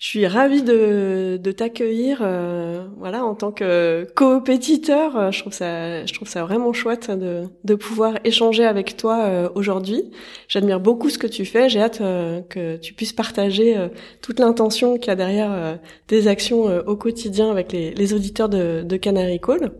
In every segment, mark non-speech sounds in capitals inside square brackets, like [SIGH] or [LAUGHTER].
Je suis ravie de, de t'accueillir, euh, voilà, en tant que coopétiteur. Euh, je trouve ça, je trouve ça vraiment chouette de, de pouvoir échanger avec toi euh, aujourd'hui. J'admire beaucoup ce que tu fais. J'ai hâte que tu puisses partager toute l'intention qu'il y a derrière tes actions au quotidien avec les, les auditeurs de, de Canary Call.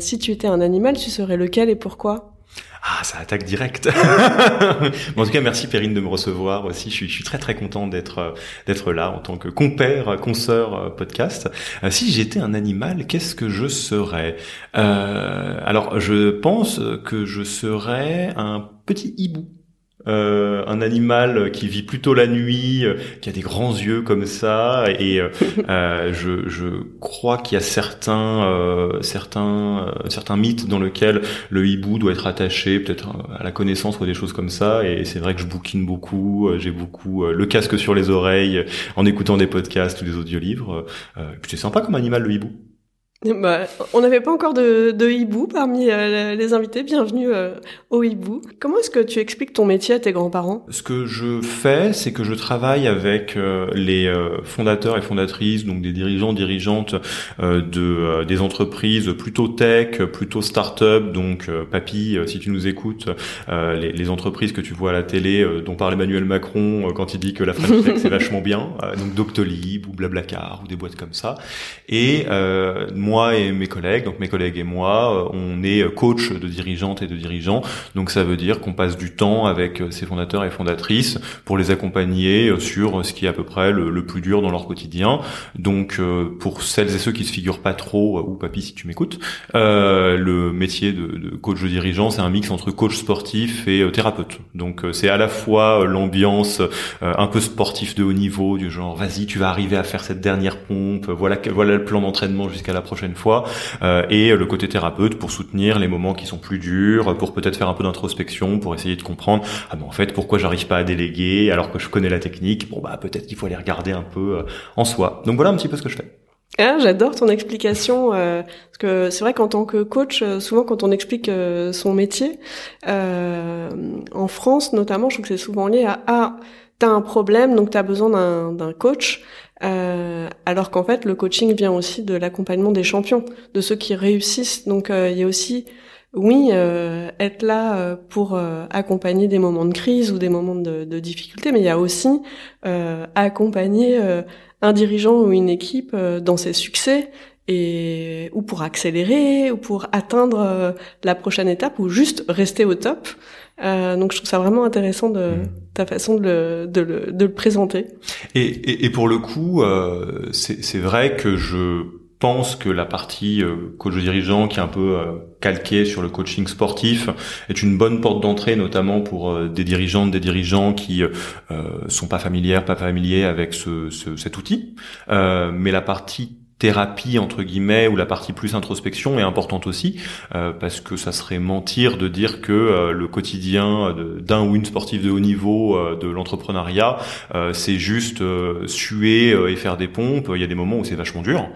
si tu étais un animal, tu serais lequel et pourquoi? Ah, ça attaque direct. [LAUGHS] en tout cas, merci Perrine de me recevoir aussi. Je suis, je suis très très content d'être euh, d'être là en tant que compère, consoeur euh, podcast. Euh, si j'étais un animal, qu'est-ce que je serais? Euh, Alors, je pense que je serais un petit hibou. Euh, un animal qui vit plutôt la nuit, euh, qui a des grands yeux comme ça, et euh, [LAUGHS] je, je, crois qu'il y a certains, certains, certains mythes dans lesquels le hibou doit être attaché peut-être à la connaissance ou des choses comme ça. Et c'est vrai que je bouquine beaucoup, j'ai beaucoup le casque sur les oreilles en écoutant des podcasts ou des audiolivres. c'est sympa comme animal le hibou. [LAUGHS] Bah, on n'avait pas encore de, de hibou parmi euh, les invités. Bienvenue euh, au hibou. Comment est-ce que tu expliques ton métier à tes grands-parents? Ce que je fais, c'est que je travaille avec euh, les fondateurs et fondatrices, donc des dirigeants, dirigeantes de des entreprises plutôt tech, plutôt start-up. Donc, papy, si tu nous écoutes, les, les, entreprises que tu vois à la télé, dont parle Emmanuel Macron quand il dit que la French Tech c'est [LAUGHS] vachement bien, donc Doctolib ou Blablacar ou des boîtes comme ça. Et moi et mes collègues, donc mes collègues et moi, euh, on est coach de dirigeantes et de dirigeants. Donc ça veut dire qu'on passe du temps avec euh, ces fondateurs et fondatrices pour les accompagner euh, sur ce qui est à peu près le, plus dur dans leur quotidien. Donc pour celles et ceux qui se figurent pas trop, ou papy si tu m'écoutes, euh, le métier de, de, coach de dirigeant, c'est un mix entre coach sportif et thérapeute. Donc c'est à la fois l'ambiance un peu sportif de haut niveau, du genre vas-y tu vas arriver à faire cette dernière pompe, voilà voilà le plan d'entraînement jusqu'à la prochaine fois, euh, et le côté thérapeute pour soutenir les moments qui sont plus durs, pour peut-être faire un peu d'introspection, pour essayer de comprendre, ah ben en fait pourquoi j'arrive pas à déléguer alors que je connais la technique, bon bah peut-être qu'il faut aller regarder un peu euh, en soi. Donc voilà un petit peu ce que je fais. Ah, j'adore ton explication euh, parce que c'est vrai qu'en tant que coach, souvent quand on explique son métier, en France notamment, je trouve que c'est souvent lié à ah t'as un problème donc t'as besoin d'un coach. Euh, alors qu'en fait, le coaching vient aussi de l'accompagnement des champions, de ceux qui réussissent. Donc, euh, il y a aussi, oui, euh, être là pour accompagner des moments de crise ou des moments de, de difficulté, mais il y a aussi accompagner un dirigeant ou une équipe dans ses succès et ou pour accélérer ou pour atteindre la prochaine étape ou juste rester au top. Euh, donc je trouve ça vraiment intéressant de mm. ta façon de le, de le, de le présenter. Et, et, et, pour le coup, euh, c'est vrai que je pense que la partie euh, coach dirigeant qui est un peu euh, calquée sur le coaching sportif est une bonne porte d'entrée notamment pour des dirigeantes des dirigeants qui sont pas familières pas familiers avec ce, ce cet outil mais la partie thérapie entre guillemets ou la partie plus introspection est importante aussi euh, parce que ça serait mentir de dire que euh, le quotidien d'un ou une sportive de haut niveau euh, de l'entrepreneuriat c'est juste suer et faire des pompes il y a des moments où c'est vachement dur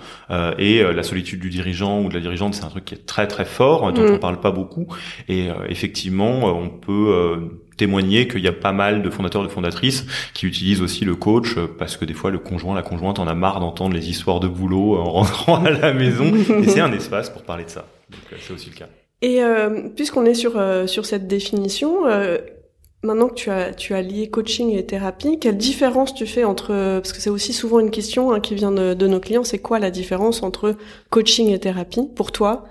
et la solitude du dirigeant ou de la dirigeante c'est un truc qui est très très fort dont mm. on parle pas beaucoup et effectivement on peut témoigner qu'il y a pas mal de fondateurs de fondatrices qui utilisent aussi le coach euh, parce que des fois le conjoint, la conjointe en a marre d'entendre les histoires de boulot en rentrant à la maison et c'est un espace pour parler de ça. Euh, c'est aussi le cas. Et euh, puisqu'on est sur sur cette définition, maintenant que tu as, tu as lié coaching et thérapie, quelle différence tu fais entre, parce que c'est aussi souvent une question hein, qui vient de nos clients, c'est quoi la différence entre coaching et thérapie pour toi?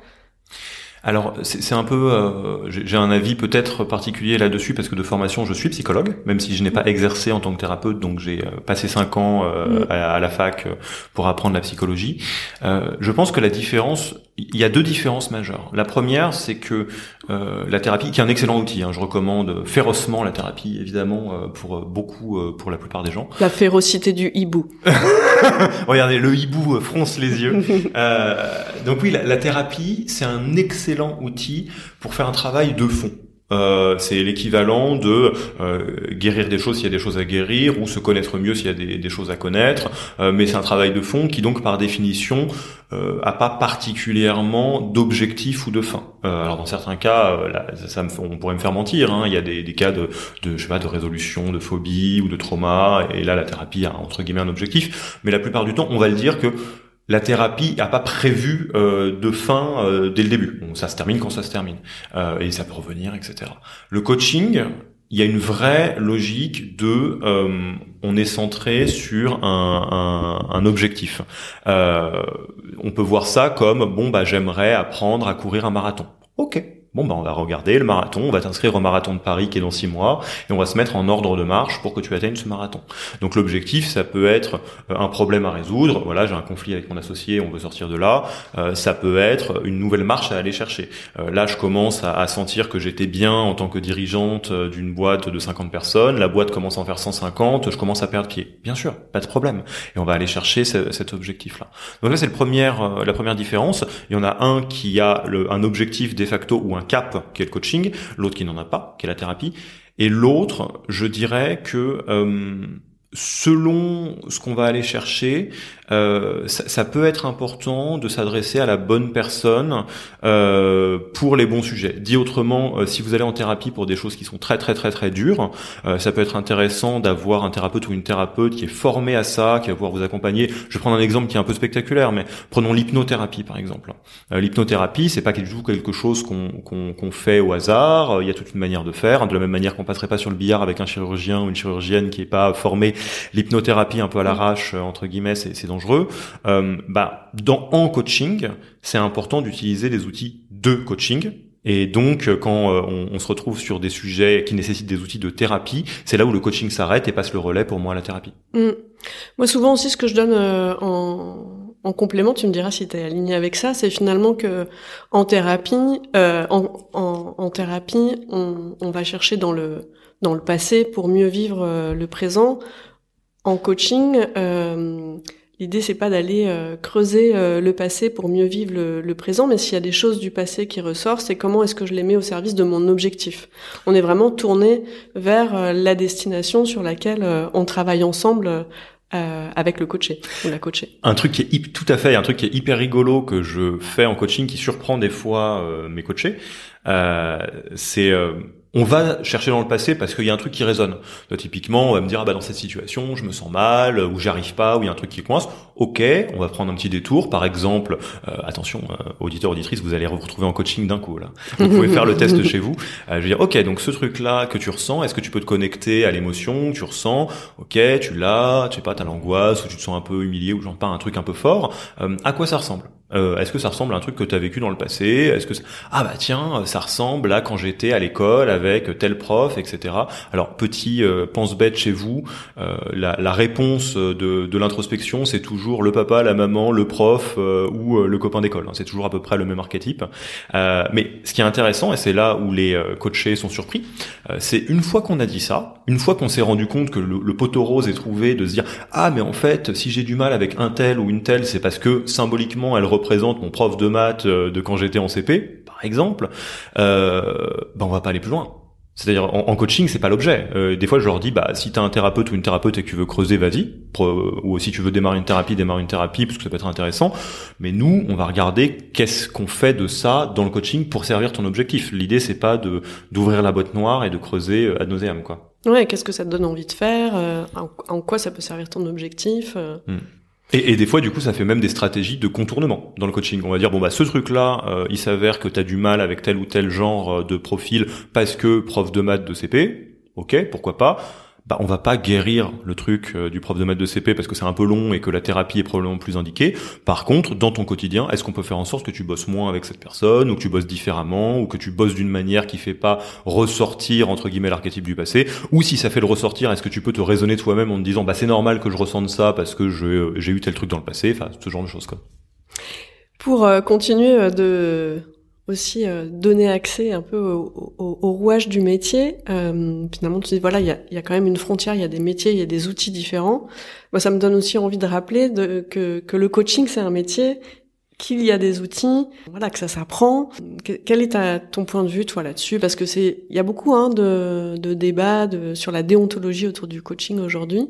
Alors c'est un peu, euh, j'ai un avis peut-être particulier là-dessus parce que de formation je suis psychologue, même si je n'ai pas exercé en tant que thérapeute, donc j'ai euh, passé cinq ans euh, mm. à, la fac pour apprendre la psychologie. je pense que la différence, il y a deux différences majeures. La première, c'est que la thérapie, qui est un excellent outil, hein, je recommande férocement la thérapie, évidemment pour beaucoup, pour la plupart des gens. La férocité du hibou. [LAUGHS] Regardez, le hibou fronce les yeux. donc oui, la, la thérapie, c'est un excellent outil pour faire un travail de fond. Euh, c'est l'équivalent de euh, guérir des choses s'il y a des choses à guérir ou se connaître mieux s'il y a des, choses à connaître. Euh, mais c'est un travail de fond qui donc par définition a pas particulièrement d'objectif ou de fin. alors dans certains cas, ça, on pourrait me faire mentir. Hein. Il y a des, cas de, de, je sais pas, de résolution de phobie ou de trauma, et là la thérapie a entre guillemets un objectif. Mais la plupart du temps, on va le dire que la thérapie n'a pas prévu euh, de fin euh, dès le début. ça se termine quand ça se termine. Euh, et ça peut revenir, etc. Le coaching, il y a une vraie logique de on est centré sur un, un, un objectif. on peut voir ça comme bon bah j'aimerais apprendre à courir un marathon. Ok, Bon, bah, on va regarder le marathon, on va t'inscrire au marathon de Paris qui est dans six mois, et on va se mettre en ordre de marche pour que tu atteignes ce marathon. Donc l'objectif, ça peut être euh, un problème à résoudre. Voilà, j'ai un conflit avec mon associé, on veut sortir de là. Euh, ça peut être une nouvelle marche à aller chercher. Euh, là, je commence à, sentir que j'étais bien en tant que dirigeante d'une boîte de 50 personnes. La boîte commence à en faire 150. Je commence à perdre pied. Bien sûr, pas de problème. Et on va aller chercher cet objectif-là. Donc là, c'est le la première différence. Il y en a un qui a un objectif de facto ou un cap qui est le coaching, l'autre qui n'en a pas, qui est la thérapie, et l'autre, je dirais que euh, selon ce qu'on va aller chercher, euh, ça, peut être important de s'adresser à la bonne personne euh, pour les bons sujets. Dit autrement, euh, si vous allez en thérapie pour des choses qui sont très très très très dures, euh, ça peut être intéressant d'avoir un thérapeute ou une thérapeute qui est formé à ça, qui va pouvoir vous accompagner. Je vais prendre un exemple qui est un peu spectaculaire, mais prenons l'hypnothérapie par exemple. Euh, l'hypnothérapie, c'est pas du tout quelque chose qu'on qu'on fait au hasard. Il y a toute une manière de faire, de la même manière qu'on passerait pas sur le billard avec un chirurgien ou une chirurgienne qui est pas formé. L'hypnothérapie un peu à l'arrache entre guillemets, c'est dangereux. Euh, bah, dans en coaching, c'est important d'utiliser des outils de coaching. Et donc, quand euh, on, se retrouve sur des sujets qui nécessitent des outils de thérapie, c'est là où le coaching s'arrête et passe le relais pour moi à la thérapie. Mm. Moi, souvent aussi, ce que je donne euh, en, en, complément, tu me diras si tu es aligné avec ça, c'est finalement que en thérapie, euh, en, en, en, thérapie, on, on, va chercher dans le dans le passé pour mieux vivre le présent. En coaching, euh, L'idée, c'est pas d'aller euh, creuser euh, le passé pour mieux vivre le, présent, mais s'il y a des choses du passé qui ressortent, c'est comment est-ce que je les mets au service de mon objectif. On est vraiment tourné vers euh, la destination sur laquelle on travaille ensemble avec le coaché ou la coachée. Un truc qui est tout à fait, un truc qui est hyper rigolo que je fais en coaching, qui surprend des fois mes coachés, c'est on va chercher dans le passé parce qu'il y a un truc qui résonne. typiquement, on va me dire ah bah dans cette situation, je me sens mal ou j'arrive pas ou il y a un truc qui coince. Ok, on va prendre un petit détour. Par exemple, euh, attention, euh, auditeur auditrice, vous allez vous retrouver en coaching d'un coup là. Vous pouvez faire le test chez vous. Euh, je veux dire ok, donc ce truc là que tu ressens, est-ce que tu peux te connecter à l'émotion que tu ressens? Ok, tu l'as, tu sais pas, t'as l'angoisse ou tu te sens un peu humilié ou j'en pas un truc un peu fort. à quoi ça ressemble? Euh, est-ce que ça ressemble à un truc que tu as vécu dans le passé? Est-ce que ah bah tiens, ça ressemble à quand j'étais à l'école avec tel prof, etc. Alors petit euh, pense bête chez vous, euh, la, la, réponse de, de l'introspection, c'est toujours le papa, la maman, le prof ou le copain d'école. Hein. C'est toujours à peu près le même archétype. mais ce qui est intéressant et c'est là où les coachés sont surpris, c'est une fois qu'on a dit ça, une fois qu'on s'est rendu compte que le, le poteau rose est trouvé, de se dire ah mais en fait si j'ai du mal avec un tel ou une telle, c'est parce que symboliquement elle mon prof de maths euh, de quand j'étais en CP, par exemple, euh, ben on va pas aller plus loin. C'est-à-dire en, coaching, c'est pas l'objet. Euh, des fois, je leur dis, bah, si t'as un thérapeute ou une thérapeute et que tu veux creuser, vas-y. Ou si tu veux démarrer une thérapie, démarre une thérapie parce que ça peut être intéressant. Mais nous, on va regarder qu'est-ce qu'on fait de ça dans le coaching pour servir ton objectif. L'idée, c'est pas de d'ouvrir la boîte noire et de creuser ad nauseam, quoi. Ouais, qu'est-ce que ça te donne envie de faire en, quoi ça peut servir ton objectif hmm. Et, des fois, du coup, ça fait même des stratégies de contournement dans le coaching. On va dire, bon, bah, ce truc-là, euh, il s'avère que tu du mal avec tel ou tel genre euh, de profil parce que prof de maths de CP. ok, pourquoi pas bah, on va pas guérir le truc euh, du prof de maths de CP parce que c'est un peu long et que la thérapie est probablement plus indiquée. Par contre, dans ton quotidien, est-ce qu'on peut faire en sorte que tu bosses moins avec cette personne ou que tu bosses différemment ou que tu bosses d'une manière qui fait pas ressortir entre guillemets l'archétype du passé? Ou si ça fait le ressortir, est-ce que tu peux te raisonner toi-même en te disant bah c'est normal que je ressente ça parce que j'ai eu tel truc dans le passé, enfin ce genre de choses quoi. Pour euh, continuer euh, de aussi euh, donner accès un peu au, au, rouage du métier. Euh, finalement, tu dis voilà, il y a, y a, quand même une frontière, il y a des métiers, il y a des outils différents. Moi, ça me donne aussi envie de rappeler de, que, que le coaching c'est un métier, qu'il y a des outils, voilà, que ça s'apprend. Quel est ta, ton point de vue toi là-dessus? Parce que c'est, il y a beaucoup hein, de, de débats de, sur la déontologie autour du coaching aujourd'hui.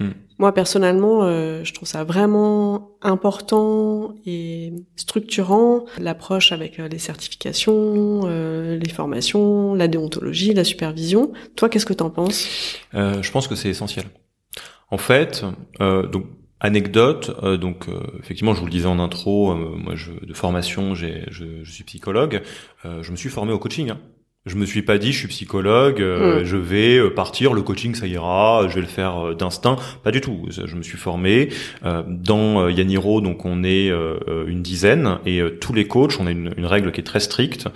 Hmm. Moi personnellement, euh, je trouve ça vraiment important et structurant l'approche avec euh, les certifications, euh, les formations, la déontologie, la supervision. Toi, qu'est-ce que t'en penses? Je pense que c'est essentiel. En fait, donc anecdote, donc effectivement, je vous le disais en intro, moi, je, de formation, je, suis psychologue. je me suis formé au coaching. Hein. Je me suis pas dit, je suis psychologue, euh, mm. je vais euh, partir, le coaching ça ira, je vais le faire euh, d'instinct. Pas du tout. Je me suis formé dans Yaniro, donc on est une dizaine et tous les coachs, on a une, règle qui est très stricte.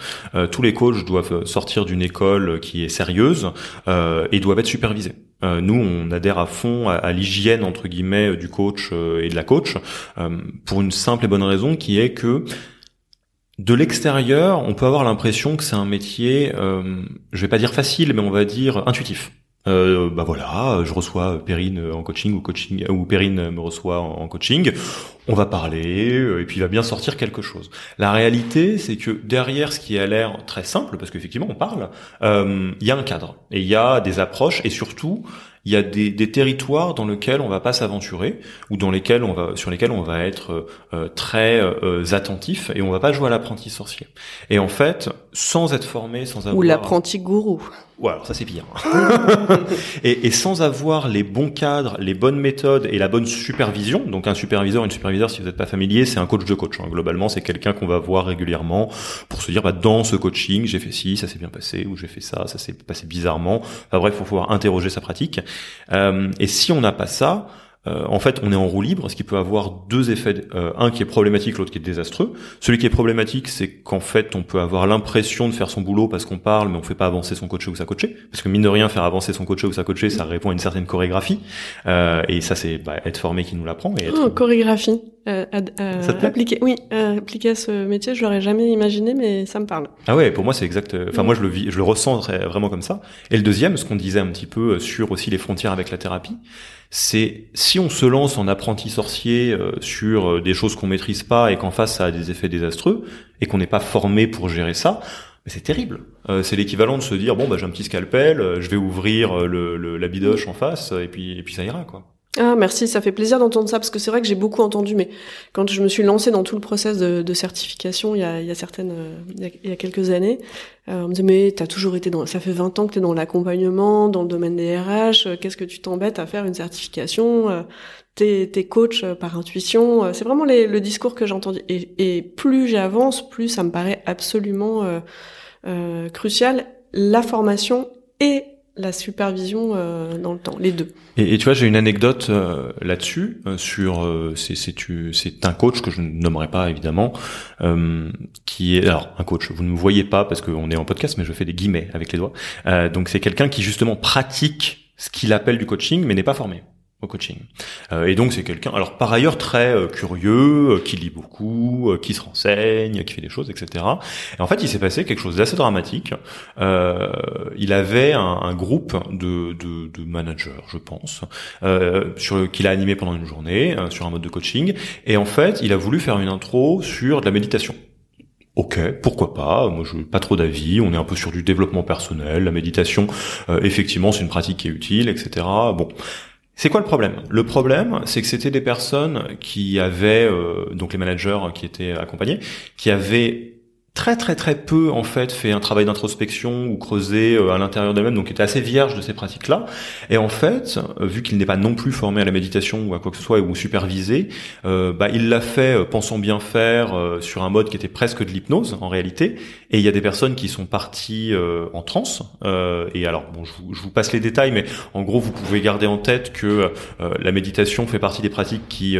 tous les coachs doivent sortir d'une école qui est sérieuse et doivent être supervisés. nous, on adhère à fond à, à l'hygiène entre guillemets du coach et de la coach pour une simple et bonne raison qui est que de l'extérieur, on peut avoir l'impression que c'est un métier, euh, je vais pas dire facile, mais on va dire intuitif. Euh, bah voilà, je reçois Perrine en coaching ou coaching ou Perrine me reçoit en, coaching. On va parler euh, et puis il va bien sortir quelque chose. La réalité, c'est que derrière ce qui a l'air très simple, parce qu'effectivement on parle, euh, il y a un cadre et il y a des approches et surtout il y a des, des territoires dans lesquels on va pas s'aventurer ou dans lesquels on va sur lesquels on va être euh, euh, très euh, attentif et on va pas jouer à l'apprenti sorcier. Et en fait, sans être formé, sans avoir ou l'apprenti gourou. Ouais, alors ça c'est pire. [LAUGHS] et, et, sans avoir les bons cadres, les bonnes méthodes et la bonne supervision. Donc un superviseur, une superviseur, si vous n'êtes pas familier, c'est un coach de coach. Hein. Globalement, c'est quelqu'un qu'on va voir régulièrement pour se dire, bah dans ce coaching, j'ai fait ci, ça s'est bien passé, ou j'ai fait ça, ça s'est passé bizarrement. Enfin bref, il faut pouvoir interroger sa pratique. Euh, et si on n'a pas ça, euh, en fait, on est en roue libre, ce qui peut avoir deux effets. Euh, un qui est problématique, l'autre qui est désastreux. Celui qui est problématique, c'est qu'en fait, on peut avoir l'impression de faire son boulot parce qu'on parle, mais on fait pas avancer son coach ou sa coachée. Parce que mine de rien, faire avancer son coach ou sa coachée, ça répond à une certaine chorégraphie. Euh, et ça, c'est bah, être formé qui nous l'apprend. Et oh, chorégraphie. Euh, appliquer, oui, appliquer à ce métier, je l'aurais jamais imaginé, mais ça me parle. Ah ouais, pour moi, c'est exact. Enfin, moi, je le vis, je le ressens vraiment comme ça. Et le deuxième, ce qu'on disait un petit peu sur aussi les frontières avec la thérapie, c'est si on se lance en apprenti sorcier euh, sur euh, des choses qu'on maîtrise pas et qu'en face ça a des effets désastreux et qu'on n'est pas formé pour gérer ça, c'est terrible. Euh, c'est l'équivalent de se dire bon bah j'ai un petit scalpel, je vais ouvrir le, la bidoche en face et puis et puis ça ira quoi. Ah merci, ça fait plaisir d'entendre ça parce que c'est vrai que j'ai beaucoup entendu, mais quand je me suis lancée dans tout le process de, certification il y a, il y a certaines, euh, il, y a, quelques années, euh, on me disait mais t'as toujours été dans, ça fait 20 ans que t'es dans l'accompagnement, dans le domaine des RH, euh, qu'est-ce que tu t'embêtes à faire une certification T'es, t'es coach par intuition. C'est vraiment le discours que j'ai entendu. Et, et plus j'avance, plus ça me paraît absolument crucial. La formation et la supervision euh, dans le temps, les deux. Et, tu vois, j'ai une anecdote euh, là-dessus euh, sur c'est c'est c'est un coach que je ne nommerai pas évidemment, qui est alors un coach. Vous ne me voyez pas parce qu'on est en podcast, mais je fais des guillemets avec les doigts. donc c'est quelqu'un qui justement pratique ce qu'il appelle du coaching, mais n'est pas formé au coaching. Euh, et donc c'est quelqu'un, alors par ailleurs très euh, curieux, euh, qui lit beaucoup, qui se renseigne, qui fait des choses, etc. Et en fait, il s'est passé quelque chose d'assez dramatique. il avait un, un groupe de, de, de, managers, je pense, sur qu'il a animé pendant une journée sur un mode de coaching. Et en fait, il a voulu faire une intro sur de la méditation. Ok, pourquoi pas? Moi, je pas trop d'avis. On est un peu sur du développement personnel, la méditation. effectivement, c'est une pratique qui est utile, etc. Bon, c'est quoi le problème? Le problème, c'est que c'était des personnes qui avaient, euh, donc les managers qui étaient accompagnés, qui avaient très très très peu en fait fait un travail d'introspection ou creusé euh, à l'intérieur d'elle-même, donc était assez vierge de ces pratiques-là. Et en fait, euh, vu qu'il n'est pas non plus formé à la méditation ou à quoi que ce soit ou supervisé, euh, bah, il l'a fait pensant bien faire sur un mode qui était presque de l'hypnose en réalité. Et il y a des personnes qui sont parties en transe. et alors, bon, je vous, passe les détails, mais en gros, vous pouvez garder en tête que la méditation fait partie des pratiques qui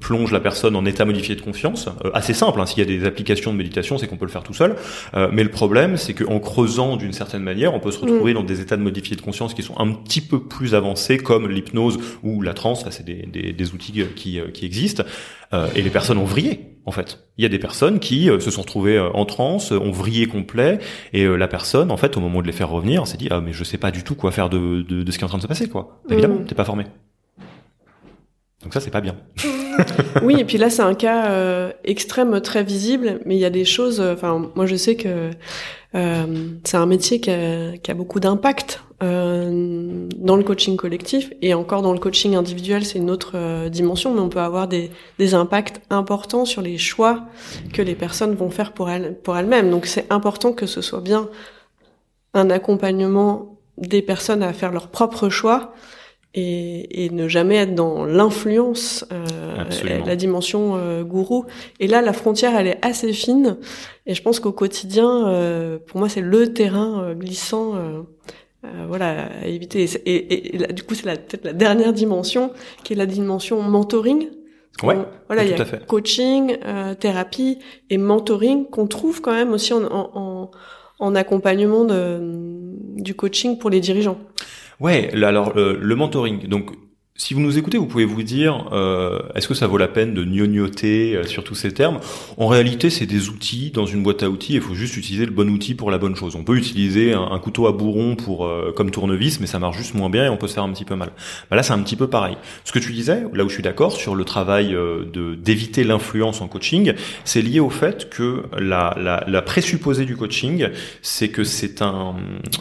plongent la personne en état modifié de confiance. assez simple. Hein, S'il y a des applications de méditation, c'est qu'on peut le faire tout seul. Euh, mais le problème, c'est qu'en creusant d'une certaine manière, on peut se retrouver mm. dans des états de modifié de conscience qui sont un petit peu plus avancés, comme l'hypnose ou la transe. Ça, c'est des, des, des, outils qui, euh, qui existent. Euh, et les personnes ont vrillé, en fait. Il y a des personnes qui se sont retrouvées en transe, ont vrillé complet, et la personne, en fait, au moment de les faire revenir, s'est dit ah mais je sais pas du tout quoi faire de, de, de ce qui est en train de se passer, quoi. Évidemment, mm. t'es pas formé. Donc ça, c'est pas bien. [LAUGHS] oui, et puis là, c'est un cas euh, extrême, très visible, mais il y a des choses. Euh, enfin, moi, je sais que euh, c'est un métier qui a, qui a beaucoup d'impact euh, dans le coaching collectif et encore dans le coaching individuel, c'est une autre euh, dimension, mais on peut avoir des, des impacts importants sur les choix que les personnes vont faire pour elles, pour elles-mêmes. Donc, c'est important que ce soit bien un accompagnement des personnes à faire leurs propres choix et, et, ne jamais être dans l'influence, euh, la dimension euh, gourou. Et là, la frontière, elle est assez fine. Et je pense qu'au quotidien, euh, pour moi, c'est le terrain euh, glissant. Euh, voilà, à éviter. Et, et, du coup, c'est peut-être la dernière dimension, qui est la dimension mentoring. Ouais, voilà, il y a coaching, thérapie et mentoring qu'on trouve quand même aussi en, en, en accompagnement de, du coaching pour les dirigeants. Ouais, alors le mentoring. Donc si vous nous écoutez, vous pouvez vous dire, euh, est-ce que ça vaut la peine de gnognoter euh, sur tous ces termes? En réalité, c'est des outils dans une boîte à outils. Il faut juste utiliser le bon outil pour la bonne chose. On peut utiliser un, couteau à bourron pour euh, comme tournevis, mais ça marche juste moins bien et on peut se faire un petit peu mal. Bah là, c'est un petit peu pareil. Ce que tu disais, là où je suis d'accord sur le travail de d'éviter l'influence en coaching, c'est lié au fait que la, la, la présupposée du coaching, c'est que c'est un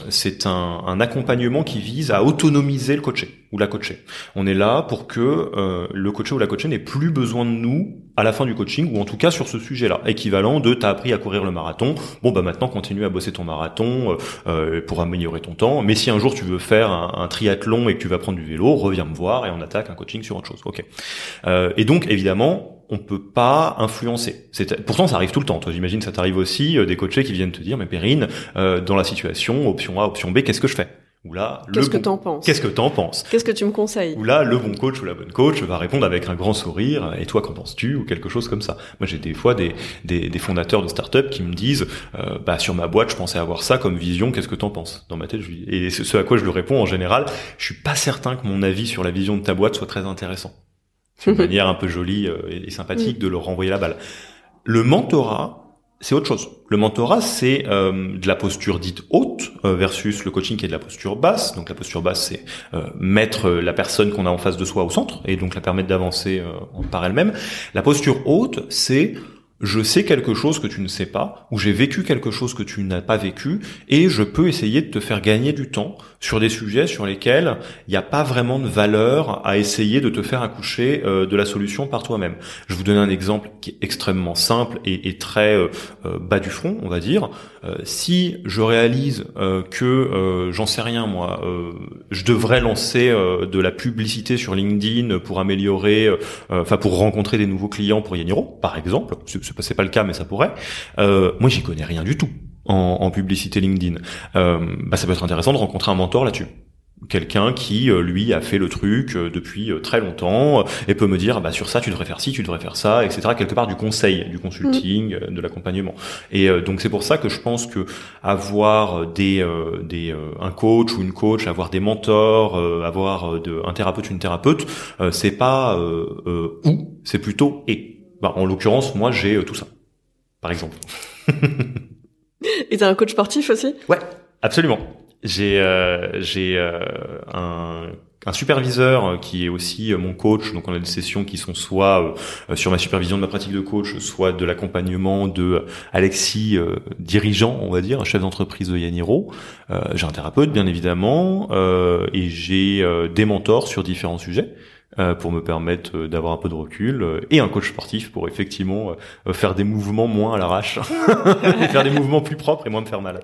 c'est un, un accompagnement qui vise à autonomiser le coaché ou la coacher. On est là pour que euh, le coaché ou la coachée n'ait plus besoin de nous à la fin du coaching, ou en tout cas sur ce sujet-là. Équivalent de t'as appris à courir le marathon, bon bah maintenant continue à bosser ton marathon euh, euh, pour améliorer ton temps. Mais si un jour tu veux faire un, triathlon et que tu vas prendre du vélo, reviens me voir et on attaque un coaching sur autre chose. Ok. et donc évidemment, on peut pas influencer. Pourtant, ça arrive tout le temps. Toi, j'imagine, ça t'arrive aussi des coachés qui viennent te dire, mais Perrine, dans la situation, option A, option B, qu'est-ce que je fais? Ou là, qu'est-ce que t'en penses Qu'est-ce que t'en penses Qu'est-ce que tu me conseilles Ou là, le bon coach ou la bonne coach va répondre avec un grand sourire. Et toi, qu'en penses-tu Ou quelque chose comme ça. Moi, j'ai des fois des, des, des fondateurs de start-up qui me disent, euh, bah sur ma boîte, je pensais avoir ça comme vision. Qu'est-ce que t'en penses? Dans ma tête, je lui et ce à quoi je lui réponds en général, je suis pas certain que mon avis sur la vision de ta boîte soit très intéressant. C'est une [LAUGHS] manière un peu jolie euh, et sympathique de leur renvoyer la balle. Le mentorat, c'est autre chose. Le mentorat, c'est euh, de la posture dite haute euh, versus le coaching qui est de la posture basse. Donc la posture basse, c'est euh, mettre la personne qu'on a en face de soi au centre et donc la permettre d'avancer par elle-même. La posture haute, c'est je sais quelque chose que tu ne sais pas, ou j'ai vécu quelque chose que tu n'as pas vécu, et je peux essayer de te faire gagner du temps sur des sujets sur lesquels il n'y a pas vraiment de valeur à essayer de te faire accoucher euh, de la solution par toi-même. Je vous donne un exemple qui est extrêmement simple et, très euh, euh, bas du front, on va dire. si je réalise que, j'en sais rien moi, je devrais lancer de la publicité sur LinkedIn pour améliorer, enfin pour rencontrer des nouveaux clients pour Yaniro, par exemple, c'est pas le cas, mais ça pourrait. Euh, moi, j'y connais rien du tout en, en publicité LinkedIn. Euh, bah, ça peut être intéressant de rencontrer un mentor là-dessus quelqu'un qui euh, lui a fait le truc euh, depuis euh, très longtemps et peut me dire bah sur ça tu devrais faire ci tu devrais faire ça etc quelque part du conseil du consulting mm. de l'accompagnement et donc c'est pour ça que je pense que avoir des des un coach ou une coach avoir des mentors avoir de, un thérapeute une thérapeute c'est pas où c'est plutôt et bah, en l'occurrence, moi, j'ai euh, tout ça, par exemple. [LAUGHS] Et t'as un coach sportif aussi? Ouais, absolument. J'ai euh, j'ai euh, un un superviseur qui est aussi mon coach. Donc on a des sessions qui sont soit sur ma supervision de ma pratique de coach, soit de l'accompagnement de Alexis, dirigeant, on va dire, un chef d'entreprise de Yaniro. j'ai un thérapeute bien évidemment et j'ai des mentors sur différents sujets. Euh, pour me permettre euh, d'avoir un peu de recul euh, et un coach sportif pour effectivement faire des mouvements moins à l'arrache [LAUGHS] et faire des mouvements plus propres et moins me faire mal.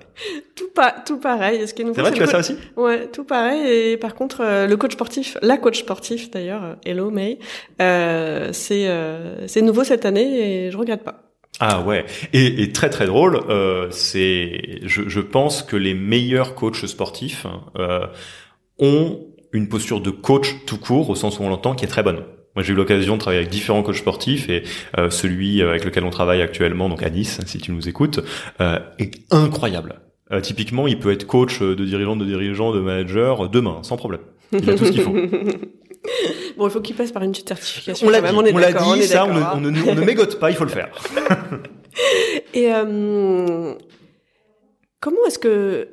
Tout pas tout pareil. Ce qui est C'est vrai, tu as ça aussi? Ouais, tout pareil. Et par contre, le coach sportif, la coach sportif d'ailleurs, Hello May, euh, c'est c'est nouveau cette année et je regrette pas. Ah ouais, et, et très très drôle, euh, c'est, je, je pense que les meilleurs coachs sportifs euh, ont une posture de coach tout court, au sens où on l'entend, qui est très bonne. Moi, j'ai eu l'occasion de travailler avec différents coachs sportifs et euh, celui avec lequel on travaille actuellement, donc à Nice, si tu nous écoutes, euh, est incroyable. Euh, typiquement, il peut être coach de dirigeant, de dirigeant, de manager demain, sans problème. Il a tout ce qu'il faut. [LAUGHS] bon, il faut qu'il passe par une petite certification. On l'a dit, on, on l'a dit, ça, on ne, on, ne, on ne mégote pas, il faut le faire. [LAUGHS] et euh, comment est-ce que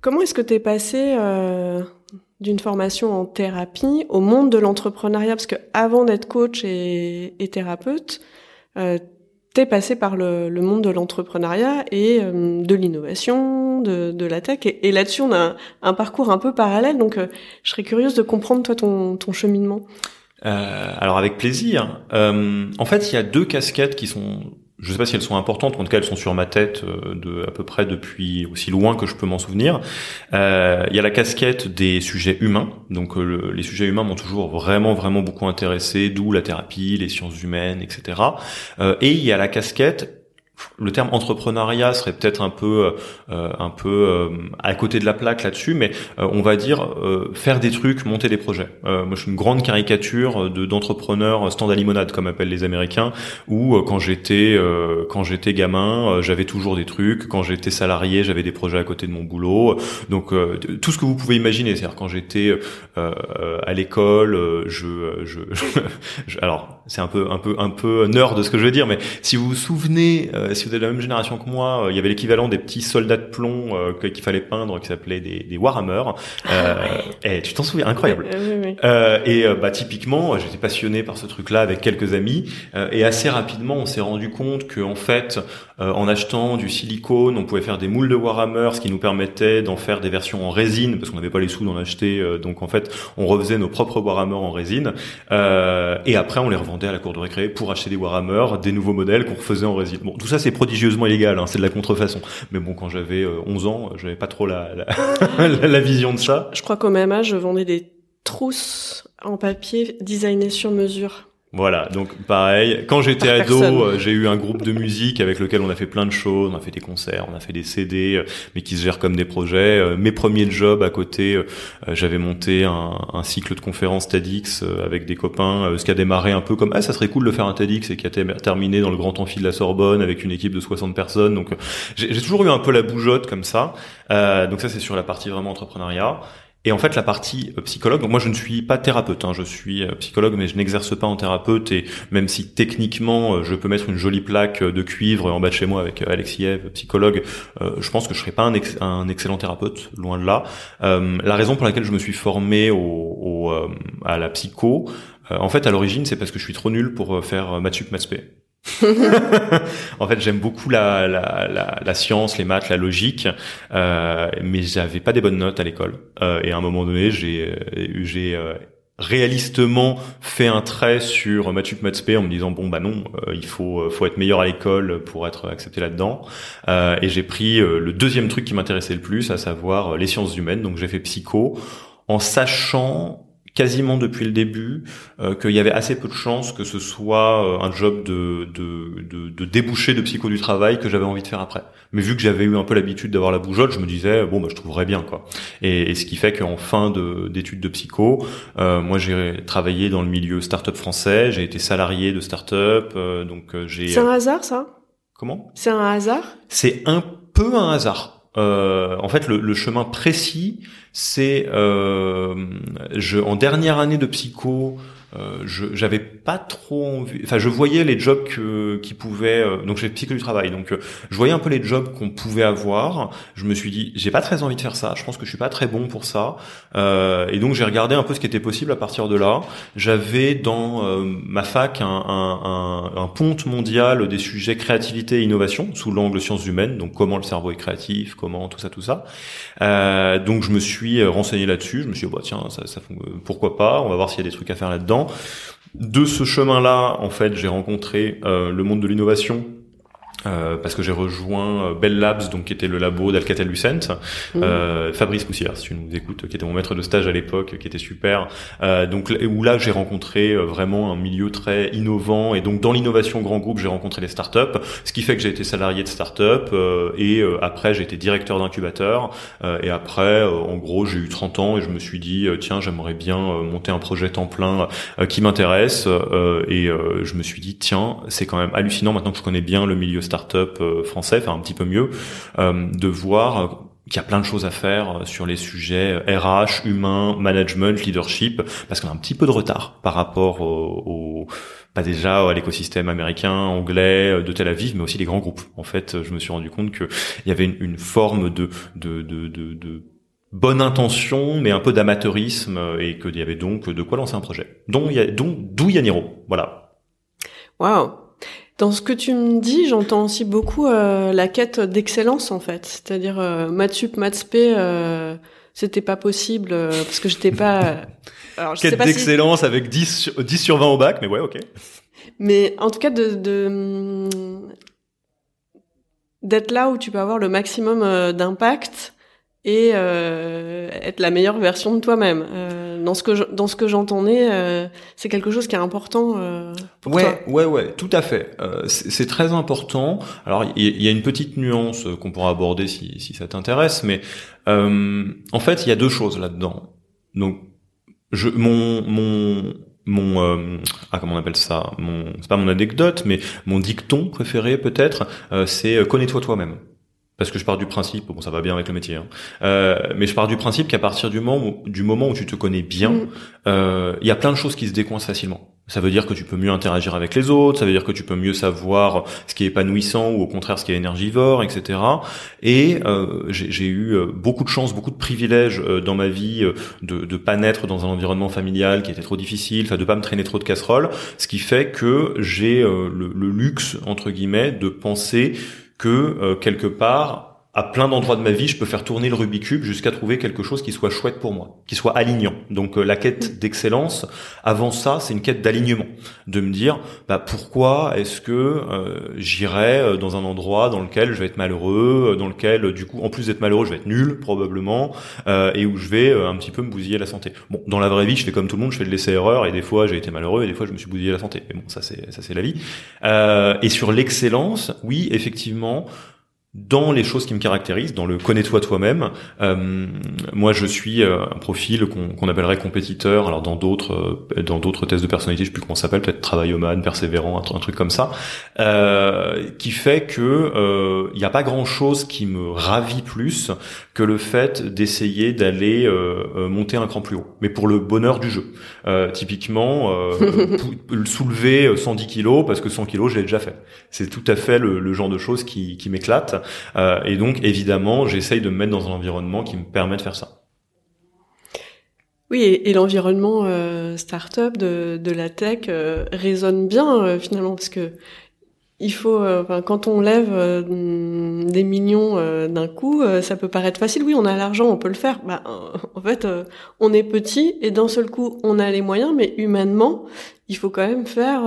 comment est-ce que t'es passé euh, d'une formation en thérapie au monde de l'entrepreneuriat Parce que avant d'être coach et, thérapeute, euh, t'es passé par le, le, monde de l'entrepreneuriat et euh, de l'innovation, de, de, la tech. Et, là-dessus, on a un, parcours un peu parallèle. Donc, euh, je serais curieuse de comprendre toi ton, ton cheminement. Euh, alors avec plaisir. en fait, il y a deux casquettes qui sont je sais pas si elles sont importantes, en tout cas elles sont sur ma tête euh, de à peu près depuis aussi loin que je peux m'en souvenir. Euh, il y a la casquette des sujets humains, donc euh, les sujets humains m'ont toujours vraiment vraiment beaucoup intéressé, d'où la thérapie, les sciences humaines, etc. et il y a la casquette le terme entrepreneuriat serait peut-être un peu euh, un peu euh, à côté de la plaque là-dessus, mais euh, on va dire faire des trucs, monter des projets. moi, je suis une grande caricature de d'entrepreneur stand à limonade, comme appellent les Américains, où quand j'étais quand j'étais gamin, j'avais toujours des trucs. Quand j'étais salarié, j'avais des projets à côté de mon boulot. Donc tout ce que vous pouvez imaginer, c'est-à-dire quand j'étais à l'école, je, je, [LAUGHS] je, alors c'est un peu un peu un peu nerd de ce que je veux dire, mais si vous vous souvenez euh, si vous êtes de la même génération que moi, euh, il y avait l'équivalent des petits soldats de plomb euh, qu'il fallait peindre, qui s'appelaient des, des Warhammer. Ah, et tu t'en souviens, incroyable. et bah typiquement, j'étais passionné par ce truc-là avec quelques amis, et assez rapidement, on s'est rendu compte que en fait, en achetant du silicone, on pouvait faire des moules de Warhammer, ce qui nous permettait d'en faire des versions en résine, parce qu'on n'avait pas les sous d'en acheter. donc en fait, on refaisait nos propres Warhammer en résine, et après, on les revendait à la cour de récré pour acheter des Warhammer, des nouveaux modèles qu'on refaisait en résine. Bon, tout ça c'est prodigieusement illégal, hein, c'est de la contrefaçon. Mais bon, quand j'avais 11 euh, ans, j'avais pas trop la, [LAUGHS] la, la, vision de ça. Je crois qu'au même âge, je vendais des trousses en papier designées sur mesure. Voilà, donc pareil. Quand j'étais ado, euh, j'ai eu un groupe de musique avec lequel on a fait plein de choses. On a fait des concerts, on a fait des CD, euh, mais qui se gèrent comme des projets. Euh, mes premiers jobs à côté, j'avais monté un, un, cycle de conférences TEDx avec des copains, ce qui a démarré un peu comme ah ça serait cool de faire un TEDx et qui a terminé dans le grand amphi de la Sorbonne avec une équipe de 60 personnes. Donc j'ai toujours eu un peu la bougeotte comme ça. donc ça c'est sur la partie vraiment entrepreneuriat. Et en fait, la partie euh, psychologue, moi je ne suis pas thérapeute, hein, je suis euh, psychologue, mais je n'exerce pas en thérapeute. Et même si techniquement euh, je peux mettre une jolie plaque de cuivre en bas de chez moi avec Alexiev, psychologue, je pense que je serais pas un, excellent thérapeute, loin de là. la raison pour laquelle je me suis formé à la psycho, en fait, à l'origine, c'est parce que je suis trop nul pour faire maths sup, [LAUGHS] en fait, j'aime beaucoup la, la, la, la, science, les maths, la logique, euh, mais j'avais pas des bonnes notes à l'école. Euh, et à un moment donné, j'ai euh, euh, réalistement fait un trait sur Mathup Matspé en me disant bon bah non euh, il faut faut être meilleur à l'école pour être accepté là-dedans et j'ai pris le deuxième truc qui m'intéressait le plus à savoir les sciences humaines donc j'ai fait psycho en sachant quasiment depuis le début euh, qu'il y avait assez peu de chances que ce soit euh, un job de, de, de, de, débouché de psycho du travail que j'avais envie de faire après. Mais vu que j'avais eu un peu l'habitude d'avoir la bougeotte, je me disais bon bah je trouverais bien quoi. Et, ce qui fait qu'en fin d'études de, psycho, euh, moi j'ai travaillé dans le milieu start-up français, j'ai été salarié de start-up, donc j'ai. C'est un hasard ça? Comment? C'est un hasard? C'est un peu un hasard. Euh, en fait, le, chemin précis, c'est euh, en dernière année de psycho, euh, j'avais pas trop envie. Enfin, je voyais les jobs que, qui pouvaient. Euh, donc, j'ai psycho du travail. Donc, euh, je voyais un peu les jobs qu'on pouvait avoir. Je me suis dit, j'ai pas très envie de faire ça. Je pense que je suis pas très bon pour ça. et donc, j'ai regardé un peu ce qui était possible à partir de là. J'avais dans ma fac un, un, un, un ponte mondial des sujets créativité et innovation sous l'angle sciences humaines. Donc, comment le cerveau est créatif, comment tout ça, tout ça. donc, je me suis renseigné là-dessus. Je me suis dit, bah, tiens, ça, ça, pourquoi pas On va voir s'il y a des trucs à faire là-dedans. De ce chemin-là, en fait, j'ai rencontré euh, le monde de l'innovation euh, parce que j'ai rejoint euh, Bell Labs, donc qui était le labo d'Alcatel Lucent. Mmh. Euh, Fabrice Poussière, si tu nous écoutes, qui était mon maître de stage à l'époque, qui était super. Euh, donc où là j'ai rencontré euh, vraiment un milieu très innovant et donc dans l'innovation grand groupe j'ai rencontré les startups, ce qui fait que j'ai été salarié de startup et après j'ai été directeur d'incubateur et après en gros j'ai eu 30 ans et je me suis dit tiens j'aimerais bien monter un projet temps plein qui m'intéresse et je me suis dit tiens c'est quand même hallucinant maintenant que je connais bien le milieu start-up euh, français, enfin un petit peu mieux, euh, de voir qu'il y a plein de choses à faire sur les sujets RH, humain, management, leadership, parce qu'on a un petit peu de retard par rapport au, pas déjà à l'écosystème américain, anglais de Tel Aviv, mais aussi les grands groupes. En fait, je me suis rendu compte qu'il y avait une, forme de, de, de, de, bonne intention, mais un peu d'amateurisme, et qu'il y avait donc de quoi lancer un projet. Dont, d'où Yaniro. Voilà. Waouh dans ce que tu me dis, j'entends aussi beaucoup euh, la quête d'excellence en fait, c'est-à-dire euh, mathsup, mathsp, euh, c'était pas possible euh, parce que j'étais pas. Alors, je quête d'excellence avec 10 sur, 10 sur 20 au bac, mais ouais, ok. Mais en tout cas de, de d'être là où tu peux avoir le maximum d'impact et euh, être la meilleure version de toi-même. Euh, dans ce que dans ce que j'entendais, euh, c'est quelque chose qui est important. Euh, pour ouais, toi. ouais, ouais, tout à fait. Euh, c'est très important. Alors il y, a une petite nuance qu'on pourra aborder si, si ça t'intéresse, mais en fait il y a deux choses là-dedans. Donc je mon mon mon ah comment on appelle ça? Mon c'est pas mon anecdote mais mon dicton préféré peut-être c'est connais-toi toi-même parce que je pars du principe, bon ça va bien avec le métier, hein, euh, mais je pars du principe qu'à partir du moment, où, du moment où tu te connais bien, mm. euh, il y a plein de choses qui se décoincent facilement. Ça veut dire que tu peux mieux interagir avec les autres, ça veut dire que tu peux mieux savoir ce qui est épanouissant ou au contraire ce qui est énergivore, etc. Et euh, j'ai eu euh, beaucoup de chance, beaucoup de privilèges euh, dans ma vie de ne pas naître dans un environnement familial qui était trop difficile, enfin de pas me traîner trop de casseroles, ce qui fait que j'ai le, le luxe entre guillemets de penser que euh, quelque part à plein d'endroits de ma vie, je peux faire tourner le Rubik's Cube jusqu'à trouver quelque chose qui soit chouette pour moi, qui soit alignant. Donc euh, la quête d'excellence, avant ça, c'est une quête d'alignement, de me dire bah, pourquoi est-ce que euh, j'irai dans un endroit dans lequel je vais être malheureux, dans lequel du coup en plus d'être malheureux, je vais être nul probablement, et où je vais un petit peu me bousiller la santé. Bon, dans la vraie vie, je fais comme tout le monde, je fais de l'essai erreur, et des fois j'ai été malheureux, et des fois je me suis bousillé la santé. Mais bon, ça c'est ça c'est la vie. et sur l'excellence, oui, effectivement dans les choses qui me caractérisent, dans le connais-toi toi-même. Euh, moi, je suis euh, un profil qu'on appellerait compétiteur. Alors dans d'autres euh, dans d'autres tests de personnalité, je sais plus comment ça s'appelle, peut-être travailloman, persévérant, un, truc comme ça, euh, qui fait que il n'y a pas grand-chose qui me ravit plus que le fait d'essayer d'aller monter un cran plus haut, mais pour le bonheur du jeu. typiquement, [LAUGHS] soulever 110 kilos parce que 100 kilos, je l'ai déjà fait. C'est tout à fait le, le genre de choses qui, qui m'éclate. Euh, et donc, évidemment, j'essaye de me mettre dans un environnement qui me permet de faire ça. Oui, et, l'environnement euh, startup de, de la tech euh, résonne bien euh, finalement parce que il faut, quand on lève des millions d'un coup, ça peut paraître facile. Oui, on a l'argent, on peut le faire. Bah, [LAUGHS] en fait, on est petit et d'un seul coup, on a les moyens, mais humainement, il faut quand même faire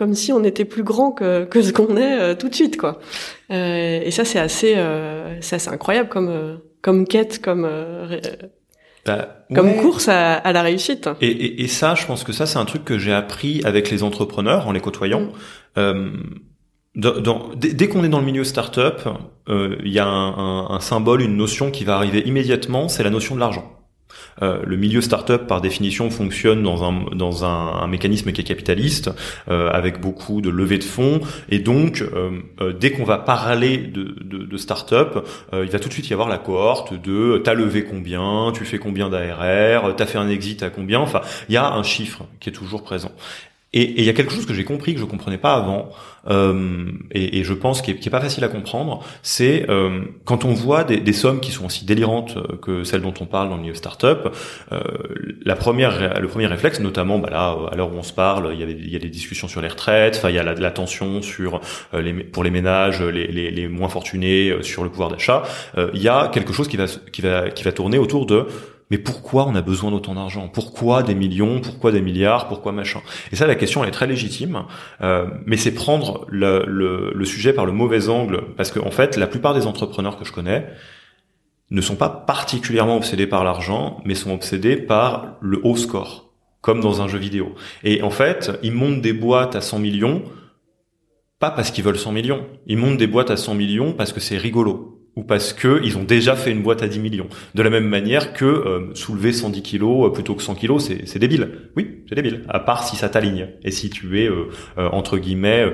comme si on était plus grand que, que ce qu'on est euh, tout de suite, quoi. Euh, et ça, c'est assez, euh, c'est assez incroyable comme, euh, comme quête, comme, bah, comme course à, à, la réussite. Et, et, et, ça, je pense que ça, c'est un truc que j'ai appris avec les entrepreneurs en les côtoyant. Mm. Dans, dans, dès, qu'on est dans le milieu startup, il y a un, un, un symbole, une notion qui va arriver immédiatement, c'est la notion de l'argent. Le milieu startup par définition fonctionne dans un dans un, mécanisme qui est capitaliste, avec beaucoup de levée de fonds, et donc dès qu'on va parler de, de, de startup, il va tout de suite y avoir la cohorte de t'as levé combien, tu fais combien d'ARR, t'as fait un exit à combien, enfin il y a un chiffre qui est toujours présent. Et il y a quelque chose que j'ai compris que je comprenais pas avant, euh, et, et, je pense qui est, est, pas facile à comprendre, c'est euh, quand on voit des, des, sommes qui sont aussi délirantes que celles dont on parle dans le milieu startup. Euh, la première, le premier réflexe, notamment, bah là, à l'heure où on se parle, il y, il y a des discussions sur les retraites, il y a la, la tension sur euh, les, pour les ménages, les, les, les moins fortunés, euh, sur le pouvoir d'achat. Euh, il y a quelque chose qui va qui va qui va tourner autour de mais pourquoi on a besoin d'autant d'argent? Pourquoi des millions? Pourquoi des milliards? Pourquoi machin? Et ça, la question, elle est très légitime, euh, mais c'est prendre le, sujet par le mauvais angle, parce qu'en en fait, la plupart des entrepreneurs que je connais ne sont pas particulièrement obsédés par l'argent, mais sont obsédés par le haut score, comme dans un jeu vidéo. Et en fait, ils montent des boîtes à 100 millions, pas parce qu'ils veulent 100 millions, ils montent des boîtes à 100 millions parce que c'est rigolo ou parce que ils ont déjà fait une boîte à 10 millions. De la même manière que euh, soulever 110 kilos euh, plutôt que 100 kilos, c'est, c'est débile. Oui, c'est débile. À part si ça t'aligne et si tu es euh, entre guillemets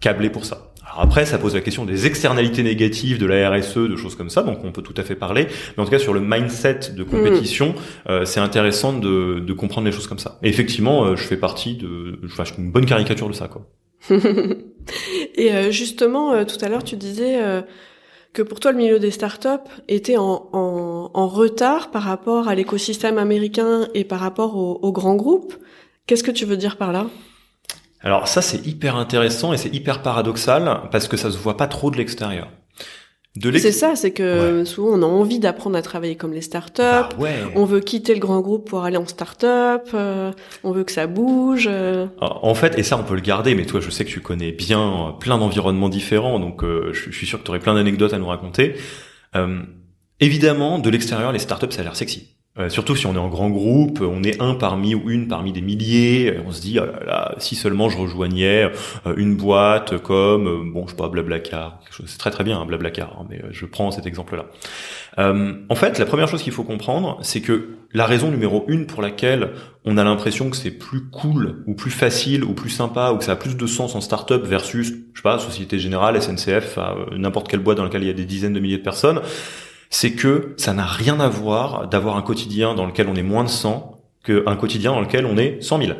câblé pour ça. Alors après, ça pose la question des externalités négatives de la RSE, de choses comme ça, donc on peut tout à fait parler. Mais en tout cas, sur le mindset de compétition, mm. c'est intéressant de, de, comprendre les choses comme ça. Et effectivement, je fais partie de, je fais une bonne caricature de ça, quoi. [LAUGHS] et justement, tout à l'heure, tu disais que pour toi le milieu des startups était en, retard par rapport à l'écosystème américain et par rapport aux, grands groupes. Qu'est-ce que tu veux dire par là? Alors ça c'est hyper intéressant et c'est hyper paradoxal parce que ça se voit pas trop de l'extérieur. C'est ça, c'est que souvent on a envie d'apprendre à travailler comme les startups. Bah on veut quitter le grand groupe pour aller en startup. Euh, on veut que ça bouge. Euh. En fait, et ça on peut le garder, mais toi je sais que tu connais bien euh, plein d'environnements différents, donc je suis sûr que tu aurais plein d'anecdotes à nous raconter. évidemment, de l'extérieur, les startups ça a l'air sexy. Euh, surtout si on est en grand groupe, on est un parmi ou une parmi des milliers, on se dit oh si seulement je rejoignais euh, une boîte comme euh, bon je sais pas Blablacar, c'est très très bien hein, Blablacar, hein, mais je prends cet exemple-là. en fait, la première chose qu'il faut comprendre, c'est que la raison numéro une pour laquelle on a l'impression que c'est plus cool ou plus facile ou plus sympa ou que ça a plus de sens en startup versus je sais pas Société Générale, SNCF, n'importe quelle boîte dans laquelle il y a des dizaines de milliers de personnes c'est que ça n'a rien à voir d'avoir un quotidien dans lequel on est moins de 100 qu'un quotidien dans lequel on est 100 000.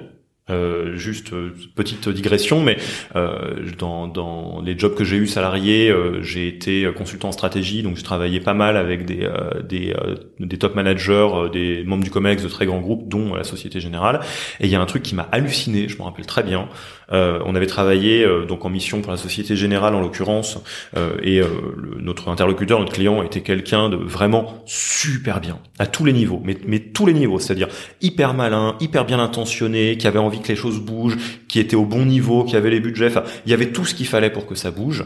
Euh, juste euh, petite digression, mais euh, dans, les jobs que j'ai eu salariés, euh, j'ai été consultant en stratégie, donc je travaillais pas mal avec des des, des top managers, des membres du Comex de très grands groupes, dont la Société Générale. Et il y a un truc qui m'a halluciné, je me rappelle très bien. On avait travaillé donc en mission pour la Société Générale en l'occurrence, et notre interlocuteur, notre client était quelqu'un de vraiment super bien à tous les niveaux, mais mais tous les niveaux, c'est-à-dire hyper malin, hyper bien intentionné, qui avait envie que les choses bougent, qui était au bon niveau, qui avait les budgets. Il y avait tout ce qu'il fallait pour que ça bouge.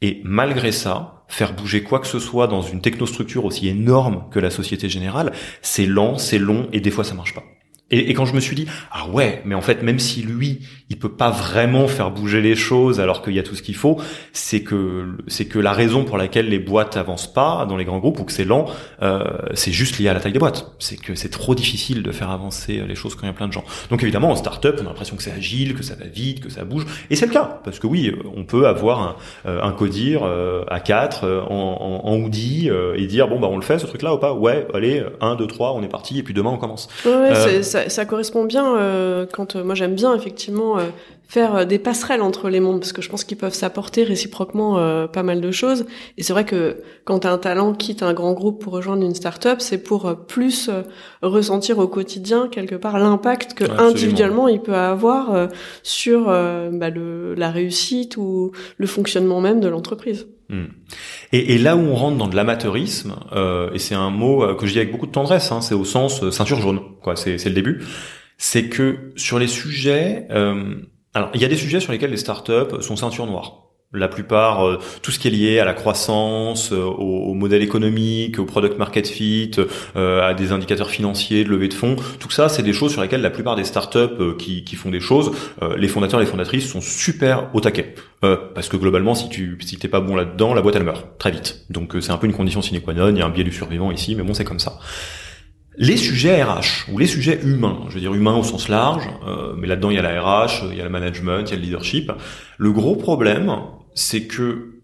Et malgré ça, faire bouger quoi que ce soit dans une technostructure aussi énorme que la Société Générale, c'est lent, c'est long et des fois ça marche pas. Et, et, quand je me suis dit ah ouais mais en fait même si lui il peut pas vraiment faire bouger les choses alors qu'il y a tout ce qu'il faut c'est que c'est que la raison pour laquelle les boîtes avancent pas dans les grands groupes ou que c'est lent euh, c'est juste lié à la taille des boîtes. C'est que c'est trop difficile de faire avancer les choses quand il y a plein de gens. Donc évidemment en start-up on a l'impression que c'est agile que ça va vite que ça bouge. Et c'est le cas parce que oui on peut avoir un, euh, un codir euh, à 4 euh, en, en, en Audi et dire bon bah on le fait ce truc là ou pas ouais allez 1 2 3 on est parti et puis demain on commence. Ouais, ça, correspond bien euh, quand euh, moi j'aime bien effectivement euh, faire des passerelles entre les mondes parce que je pense qu'ils peuvent s'apporter réciproquement pas mal de choses et c'est vrai que quand un talent quitte un grand groupe pour rejoindre une start-up c'est pour plus ressentir au quotidien quelque part l'impact que individuellement il peut avoir sur bah, le, la réussite ou le fonctionnement même de l'entreprise. Hmm. Et, et, là où on rentre dans de l'amateurisme, euh, et c'est un mot euh, que je dis avec beaucoup de tendresse, hein, c'est au sens euh, ceinture jaune, quoi. C'est, le début. C'est que sur les sujets, euh, alors il y a des sujets sur lesquels les startups sont ceinture noire la plupart, euh, tout ce qui est lié à la croissance, euh, au, modèle économique, au product market fit, euh, à des indicateurs financiers, de levée de fonds, tout ça, c'est des choses sur lesquelles la plupart des startups qui, qui font des choses, les fondateurs, les fondatrices sont super au taquet. parce que globalement, si tu si t'es pas bon là-dedans, la boîte elle meurt très vite. Donc c'est un peu une condition sine qua non. Il y a un biais du survivant ici, mais bon, c'est comme ça. Les sujets RH ou les sujets humains, je veux dire humains au sens large, euh, mais là-dedans il y a la RH, il y a le management, il y a le leadership. Le gros problème, c'est que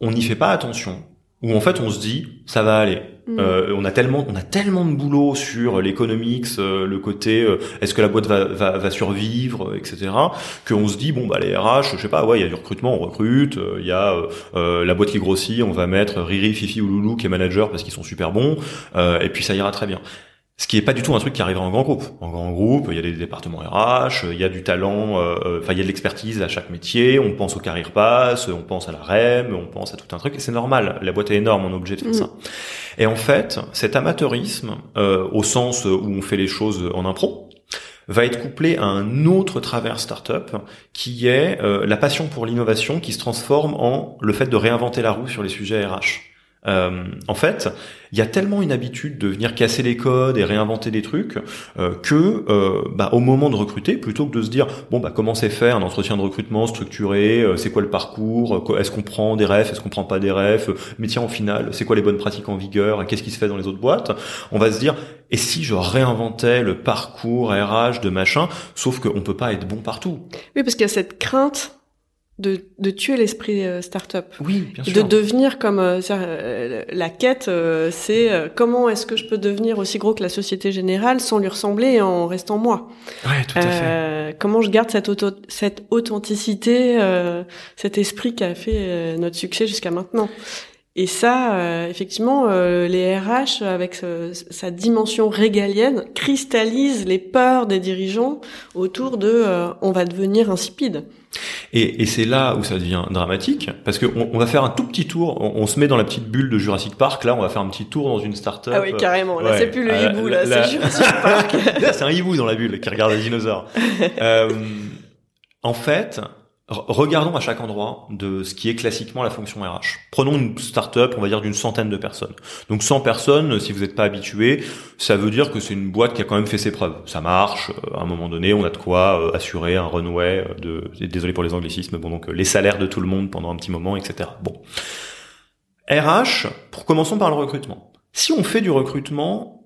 on n'y fait pas attention, ou en fait on se dit ça va aller. Mm. Euh, on a tellement, on a tellement de boulot sur l'économics, euh, le côté euh, est-ce que la boîte va, survivre, etc. Qu'on se dit bon bah les RH, je sais pas, ouais, il y a du recrutement, on recrute, il y a la boîte qui grossit, on va mettre Riri, Fifi ou Loulou qui est manager parce qu'ils sont super bons, et puis ça ira très bien. Ce qui est pas du tout un truc qui arrivera en grand groupe. En grand groupe, il y a des départements RH, il y a du talent, enfin il y a de l'expertise à chaque métier. On pense au carrière pass, on pense à la REM, on pense à tout un truc. Et c'est normal. La boîte est énorme, on est obligé de faire mm. ça. Et en fait, cet amateurisme, euh, au sens où on fait les choses en impro, va être couplé à un autre travers startup qui est euh, la passion pour l'innovation qui se transforme en le fait de réinventer la roue sur les sujets RH. Euh, en fait, il y a tellement une habitude de venir casser les codes et réinventer des trucs euh, que, euh, bah, au moment de recruter, plutôt que de se dire bon bah comment c'est fait un entretien de recrutement structuré, euh, c'est quoi le parcours, est-ce qu'on prend des refs, est-ce qu'on prend pas des refs, mais tiens au final c'est quoi les bonnes pratiques en vigueur, qu'est-ce qui se fait dans les autres boîtes, on va se dire et si je réinventais le parcours RH de machin, sauf qu'on peut pas être bon partout. Oui parce qu'il y a cette crainte de, de tuer l'esprit euh, start-up. Oui, bien sûr. De devenir comme euh, euh, la quête, c'est comment est-ce que je peux devenir aussi gros que la Société Générale sans lui ressembler en restant moi. Ouais, tout à fait. Comment je garde cette, auto cette authenticité, cet esprit qui a fait notre succès jusqu'à maintenant. Et ça, effectivement, les RH, avec sa dimension régalienne, cristallisent les peurs des dirigeants autour de on va devenir insipide. Et, et c'est là où ça devient dramatique, parce qu'on on va faire un tout petit tour, on, se met dans la petite bulle de Jurassic Park, là on va faire un petit tour dans une start-up. Ah oui, carrément, là c'est plus le euh, hibou, là, c'est Jurassic [LAUGHS] Park. là c'est un hibou dans la bulle qui regarde les dinosaures. [LAUGHS] euh, en fait, Regardons à chaque endroit de ce qui est classiquement la fonction RH. Prenons une start-up, on va dire d'une centaine de personnes. Donc 100 personnes, si vous n'êtes pas habitué, ça veut dire que c'est une boîte qui a quand même fait ses preuves. Ça marche, euh, à un moment donné, on a de quoi euh, assurer un runway de, désolé pour les anglicismes, bon donc euh, les salaires de tout le monde pendant un petit moment, etc. Bon. RH, pour commençons par le recrutement. Si on fait du recrutement,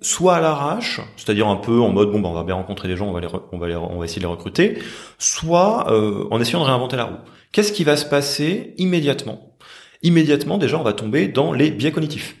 soit à l'arrache, c'est-à-dire un peu en mode bon ben on va bien rencontrer des gens, on va les on va on va essayer de les recruter, soit euh, en essayant de réinventer la roue. Qu'est-ce qui va se passer immédiatement? Immédiatement déjà on va tomber dans les biais cognitifs.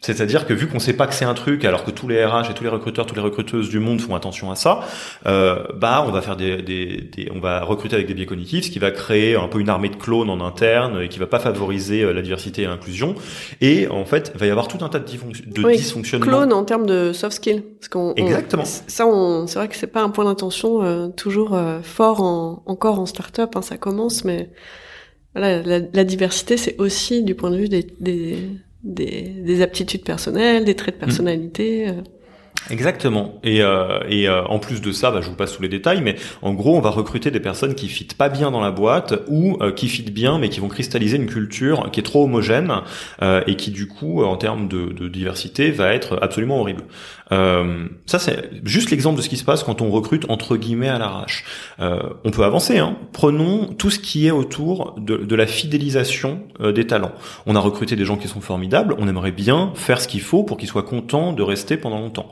C'est-à-dire que vu qu'on sait pas que c'est un truc, alors que tous les RH et tous les recruteurs, toutes les recruteuses du monde font attention à ça, euh, bah on va faire des, des, des, on va recruter avec des biais cognitifs, ce qui va créer un peu une armée de clones en interne et qui va pas favoriser euh, la diversité et l'inclusion. Et en fait, il va y avoir tout un tas de, de oui, dysfonctionnements. Clones en termes de soft skills. Parce qu'on, Exactement. ça, on, c'est vrai que c'est pas un point d'intention euh, toujours euh, fort en, encore en start-up. Hein, ça commence, mais voilà, la, la diversité, c'est aussi du point de vue des, des des, des, aptitudes personnelles, des traits de mm. personnalité. Euh. Exactement. Et, euh, et euh, en plus de ça, bah, je vous passe tous les détails, mais en gros, on va recruter des personnes qui fitent pas bien dans la boîte ou euh, qui fitent bien, mais qui vont cristalliser une culture qui est trop homogène euh, et qui, du coup, en termes de, de, diversité, va être absolument horrible. Euh, ça, c'est juste l'exemple de ce qui se passe quand on recrute entre guillemets à l'arrache. Euh, on peut avancer. Hein. Prenons tout ce qui est autour de, de la fidélisation euh, des talents. On a recruté des gens qui sont formidables. On aimerait bien faire ce qu'il faut pour qu'ils soient contents de rester pendant longtemps.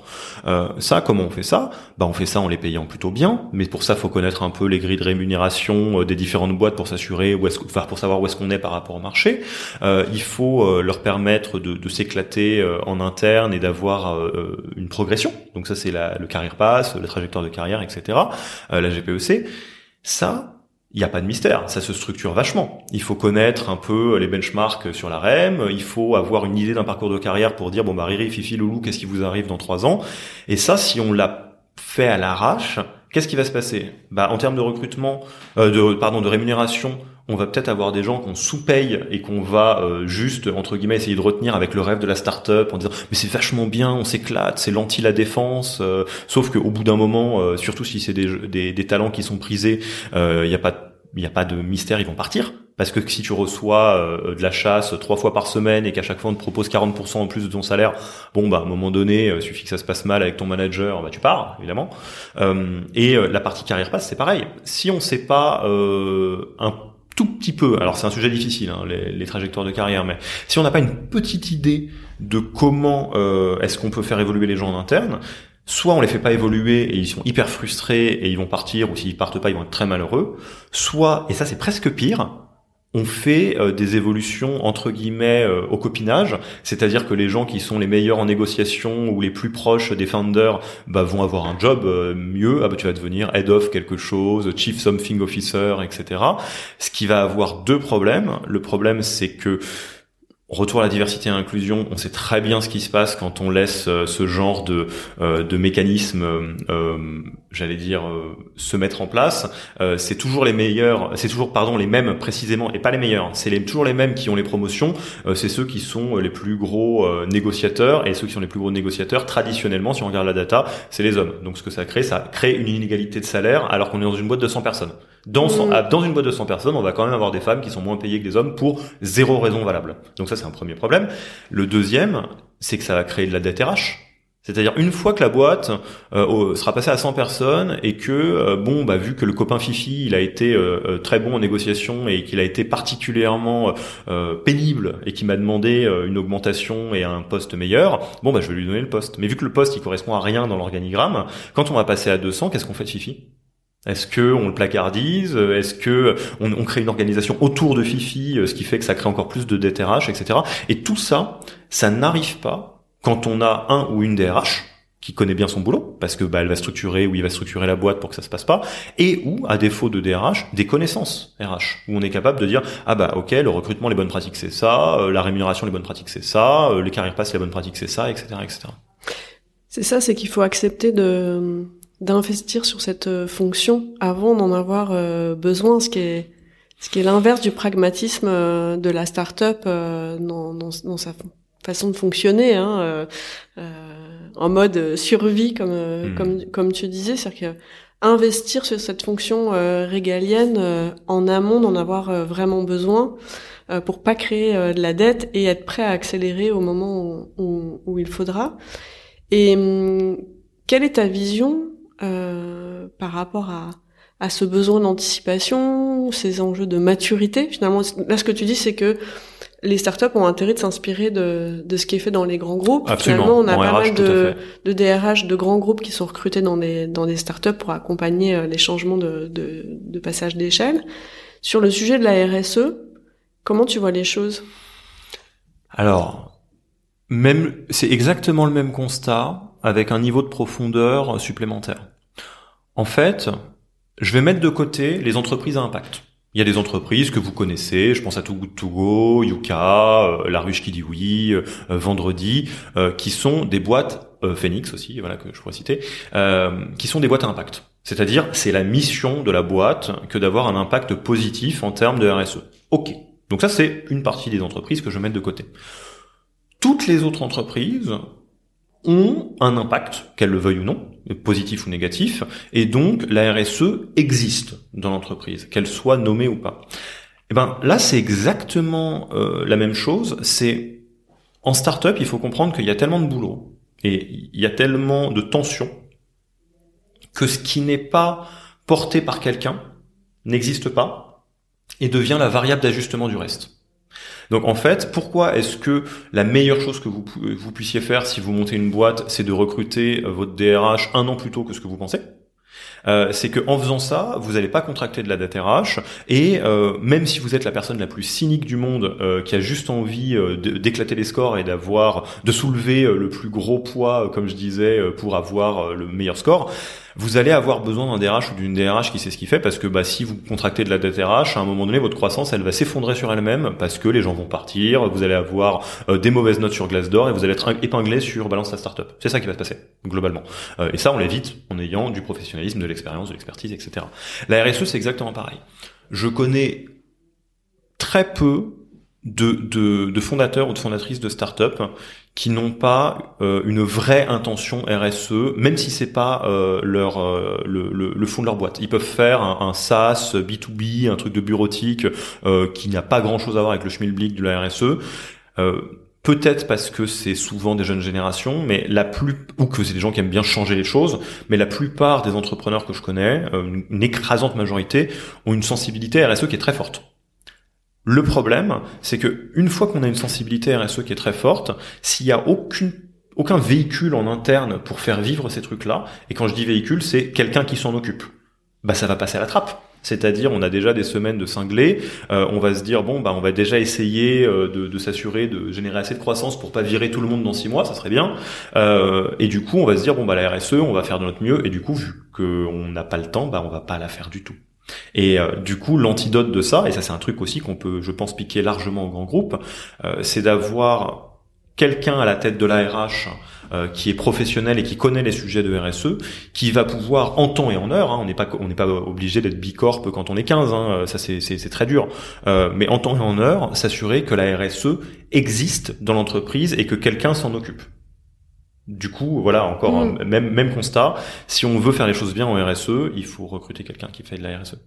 Euh, ça, comment on fait ça? Bah, on fait ça en les payant plutôt bien. Mais pour ça, faut connaître un peu les grilles de rémunération des différentes boîtes pour s'assurer où est-ce, enfin, pour savoir où est-ce qu'on est par rapport au marché. il faut leur permettre de, de s'éclater en interne et d'avoir une progression. Donc ça, c'est le carrière pass, la trajectoire de carrière, etc. Euh, la GPEC. Ça, il n'y a pas de mystère, ça se structure vachement. Il faut connaître un peu les benchmarks sur la REM, il faut avoir une idée d'un parcours de carrière pour dire, bon bah Riri, Fifi, Loulou, qu'est-ce qui vous arrive dans trois ans? Et ça, si on l'a fait à l'arrache, qu'est-ce qui va se passer? Bah en termes de recrutement, euh, de pardon, de rémunération, on va peut-être avoir des gens qu'on sous-paye et qu'on va euh, juste entre guillemets essayer de retenir avec le rêve de la start-up en disant mais c'est vachement bien, on s'éclate, c'est l'anti la défense. Euh, sauf qu'au bout d'un moment, euh, surtout si c'est des, des, talents qui sont prisés, il n'y a pas il a pas de mystère, ils vont partir. Parce que si tu reçois de la chasse trois fois par semaine et qu'à chaque fois on te propose 40% en plus de ton salaire, bon bah à un moment donné, il suffit que ça se passe mal avec ton manager, bah tu pars évidemment. et la partie carrière passe, c'est pareil. Si on sait pas un tout petit peu, alors c'est un sujet difficile, hein, les, trajectoires de carrière, mais si on n'a pas une petite idée de comment euh, est-ce qu'on peut faire évoluer les gens en interne, soit on les fait pas évoluer et ils sont hyper frustrés et ils vont partir, ou s'ils partent pas, ils vont être très malheureux, soit, et ça c'est presque pire, on fait euh, des évolutions entre guillemets euh, au copinage, c'est-à-dire que les gens qui sont les meilleurs en négociation ou les plus proches des founders bah, vont avoir un job euh, mieux. Ah bah tu vas devenir head of quelque chose, chief something officer, etc. Ce qui va avoir deux problèmes. Le problème c'est que Retour à la diversité et à l'inclusion, on sait très bien ce qui se passe quand on laisse euh, ce genre de, euh, de mécanisme, euh, j'allais dire, se mettre en place. c'est toujours les meilleurs, c'est toujours pardon les mêmes précisément et pas les meilleurs. C'est toujours les mêmes qui ont les promotions. c'est ceux qui sont les plus gros négociateurs et ceux qui sont les plus gros négociateurs traditionnellement, si on regarde la data, c'est les hommes. Donc ce que ça crée, ça crée une inégalité de salaire alors qu'on est dans une boîte de 100 personnes. Dans, mm. dans une boîte de 100 personnes, on va quand même avoir des femmes qui sont moins payées que des hommes pour zéro raison valable. Donc ça, c'est un premier problème. Le deuxième, c'est que ça va créer de la dette RH. C'est-à-dire une fois que la boîte euh, sera passée à 100 personnes et que euh, bon bah vu que le copain Fifi il a été euh, très bon en négociation et qu'il a été particulièrement pénible et qu'il m'a demandé une augmentation et un poste meilleur, bon bah je vais lui donner le poste. Mais vu que le poste il correspond à rien dans l'organigramme, quand on va passer à 200, qu'est-ce qu'on fait de Fifi? Est-ce que on le placardise? Est-ce que on, on, crée une organisation autour de Fifi, euh, ce qui fait que ça crée encore plus de DTRH, etc. Et tout ça, ça n'arrive pas quand on a un ou une DRH qui connaît bien son boulot, parce que bah, elle va structurer ou il va structurer la boîte pour que ça se passe pas, et ou à défaut de DRH, des connaissances RH, où on est capable de dire ah bah ok le recrutement les bonnes pratiques c'est ça, euh, la rémunération les bonnes pratiques c'est ça, euh, les carrières passent les bonnes pratiques c'est ça, etc. etc. C'est ça, c'est qu'il faut accepter de d'investir sur cette euh, fonction avant d'en avoir euh, besoin, ce qui est ce qui est l'inverse du pragmatisme euh, de la start-up dans, dans, dans, sa façon de fonctionner, hein, en mode survie comme hmm. comme comme tu disais, c'est-à-dire que investir sur cette fonction régalienne en amont d'en avoir vraiment besoin pour pas créer de la dette et être prêt à accélérer au moment où, où il faudra. Et hum, quelle est ta vision euh, par rapport à, à ce besoin d'anticipation, ces enjeux de maturité. Finalement, là, ce que tu dis, c'est que les startups ont intérêt de s'inspirer de, de ce qui est fait dans les grands groupes. Absolument. Finalement, on a pas mal de, de DRH de grands groupes qui sont recrutés dans des, dans des startups pour accompagner euh, les changements de, de, de passage d'échelle. Sur le sujet de la RSE, comment tu vois les choses? Alors, même, c'est exactement le même constat avec un niveau de profondeur supplémentaire. En fait, je vais mettre de côté les entreprises à impact. Il y a des entreprises que vous connaissez, je pense à Too Yuka, euh, La Ruche qui dit oui, euh, Vendredi, euh, qui sont des boîtes, Phoenix aussi, voilà que je pourrais citer, qui sont des boîtes à impact. C'est-à-dire, c'est la mission de la boîte que d'avoir un impact positif en termes de RSE. Ok. Donc ça, c'est une partie des entreprises que je mets de côté. Toutes les autres entreprises ont un impact, qu'elles le veuillent ou non, positif ou négatif, et donc la RSE existe dans l'entreprise, qu'elle soit nommée ou pas. Et eh ben là, c'est exactement euh, la même chose. C'est en startup, il faut comprendre qu'il y a tellement de boulot et il y a tellement de tensions que ce qui n'est pas porté par quelqu'un n'existe pas et devient la variable d'ajustement du reste. Donc en fait, pourquoi est-ce que la meilleure chose que vous, vous puissiez faire si vous montez une boîte, c'est de recruter euh, votre DRH un an plus tôt que ce que vous pensez? Euh, c'est que en faisant ça, vous n'allez pas contracter de la dette RH et euh, même si vous êtes la personne la plus cynique du monde euh, qui a juste envie euh, d'éclater les scores et d'avoir de soulever le plus gros poids, comme je disais, pour avoir le meilleur score, vous allez avoir besoin d'un DRH ou d'une DRH qui sait ce qu'il fait parce que bah, si vous contractez de la dette RH, à un moment donné, votre croissance, elle va s'effondrer sur elle-même parce que les gens vont partir, vous allez avoir euh, des mauvaises notes sur Glassdoor et vous allez être épinglé sur Balance ta startup. C'est ça qui va se passer, globalement. Euh, et ça, on l'évite en ayant du professionnalisme, l'expérience, de l'expertise, etc. La RSE, c'est exactement pareil. Je connais très peu de, de, de, fondateurs ou de fondatrices de start-up qui n'ont pas euh, une vraie intention RSE, même si c'est pas euh, leur euh, le, le, fond de leur boîte. Ils peuvent faire un, un SaaS B2B, un truc de bureautique qui n'a pas grand chose à voir avec le schmilblick de la RSE. Peut-être parce que c'est souvent des jeunes générations, mais la plus ou que c'est des gens qui aiment bien changer les choses, mais la plupart des entrepreneurs que je connais, une écrasante majorité, ont une sensibilité RSE qui est très forte. Le problème, c'est que une fois qu'on a une sensibilité RSE qui est très forte, s'il y a aucun véhicule en interne pour faire vivre ces trucs-là, et quand je dis véhicule, c'est quelqu'un qui s'en occupe, bah ça va passer à la trappe. C'est-à-dire, on a déjà des semaines de cinglés. Euh, on va se dire bon, bah, on va déjà essayer euh, de, s'assurer de générer assez de croissance pour pas virer tout le monde dans six mois, ça serait bien. Euh, et du coup, on va se dire bon, bah, la RSE, on va faire de notre mieux. Et du coup, vu qu'on n'a pas le temps, bah, on va pas la faire du tout. Et euh, du coup, l'antidote de ça, et ça c'est un truc aussi qu'on peut, je pense, piquer largement au grand groupe, euh, c'est d'avoir quelqu'un à la tête de l'ARH euh, qui est professionnel et qui connaît les sujets de RSE, qui va pouvoir en temps et en heure, hein, on n'est pas on n'est pas obligé d'être bicorp quand on est 15, hein, ça c'est c'est très dur, euh, mais en temps et en heure, s'assurer que la RSE existe dans l'entreprise et que quelqu'un s'en occupe. Du coup, voilà, encore mm. même même constat. Si on veut faire les choses bien en RSE, il faut recruter quelqu'un qui fait de la RSE.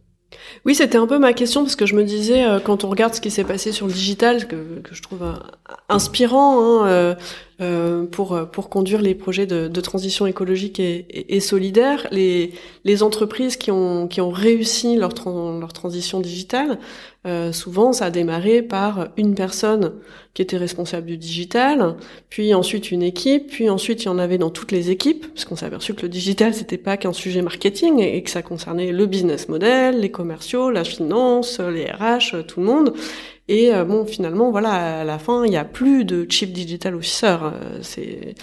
Oui, c'était un peu ma question parce que je me disais euh, quand on regarde ce qui s'est passé sur le digital, que, que je trouve inspirant, hein, euh, euh, pour pour conduire les projets de, de transition écologique et, et, solidaire. Les les entreprises qui ont qui ont réussi leur leur transition digitale, euh, souvent ça a démarré par une personne qui était responsable du digital, puis ensuite une équipe, puis ensuite il y en avait dans toutes les équipes, parce qu'on s'est aperçu que le digital c'était pas qu'un sujet marketing et que ça concernait le business model, les commerciaux, la finance, les RH, tout le monde. Et euh, bon, finalement, voilà, à la fin, il n'y a plus de chief digital officer. Euh, c'est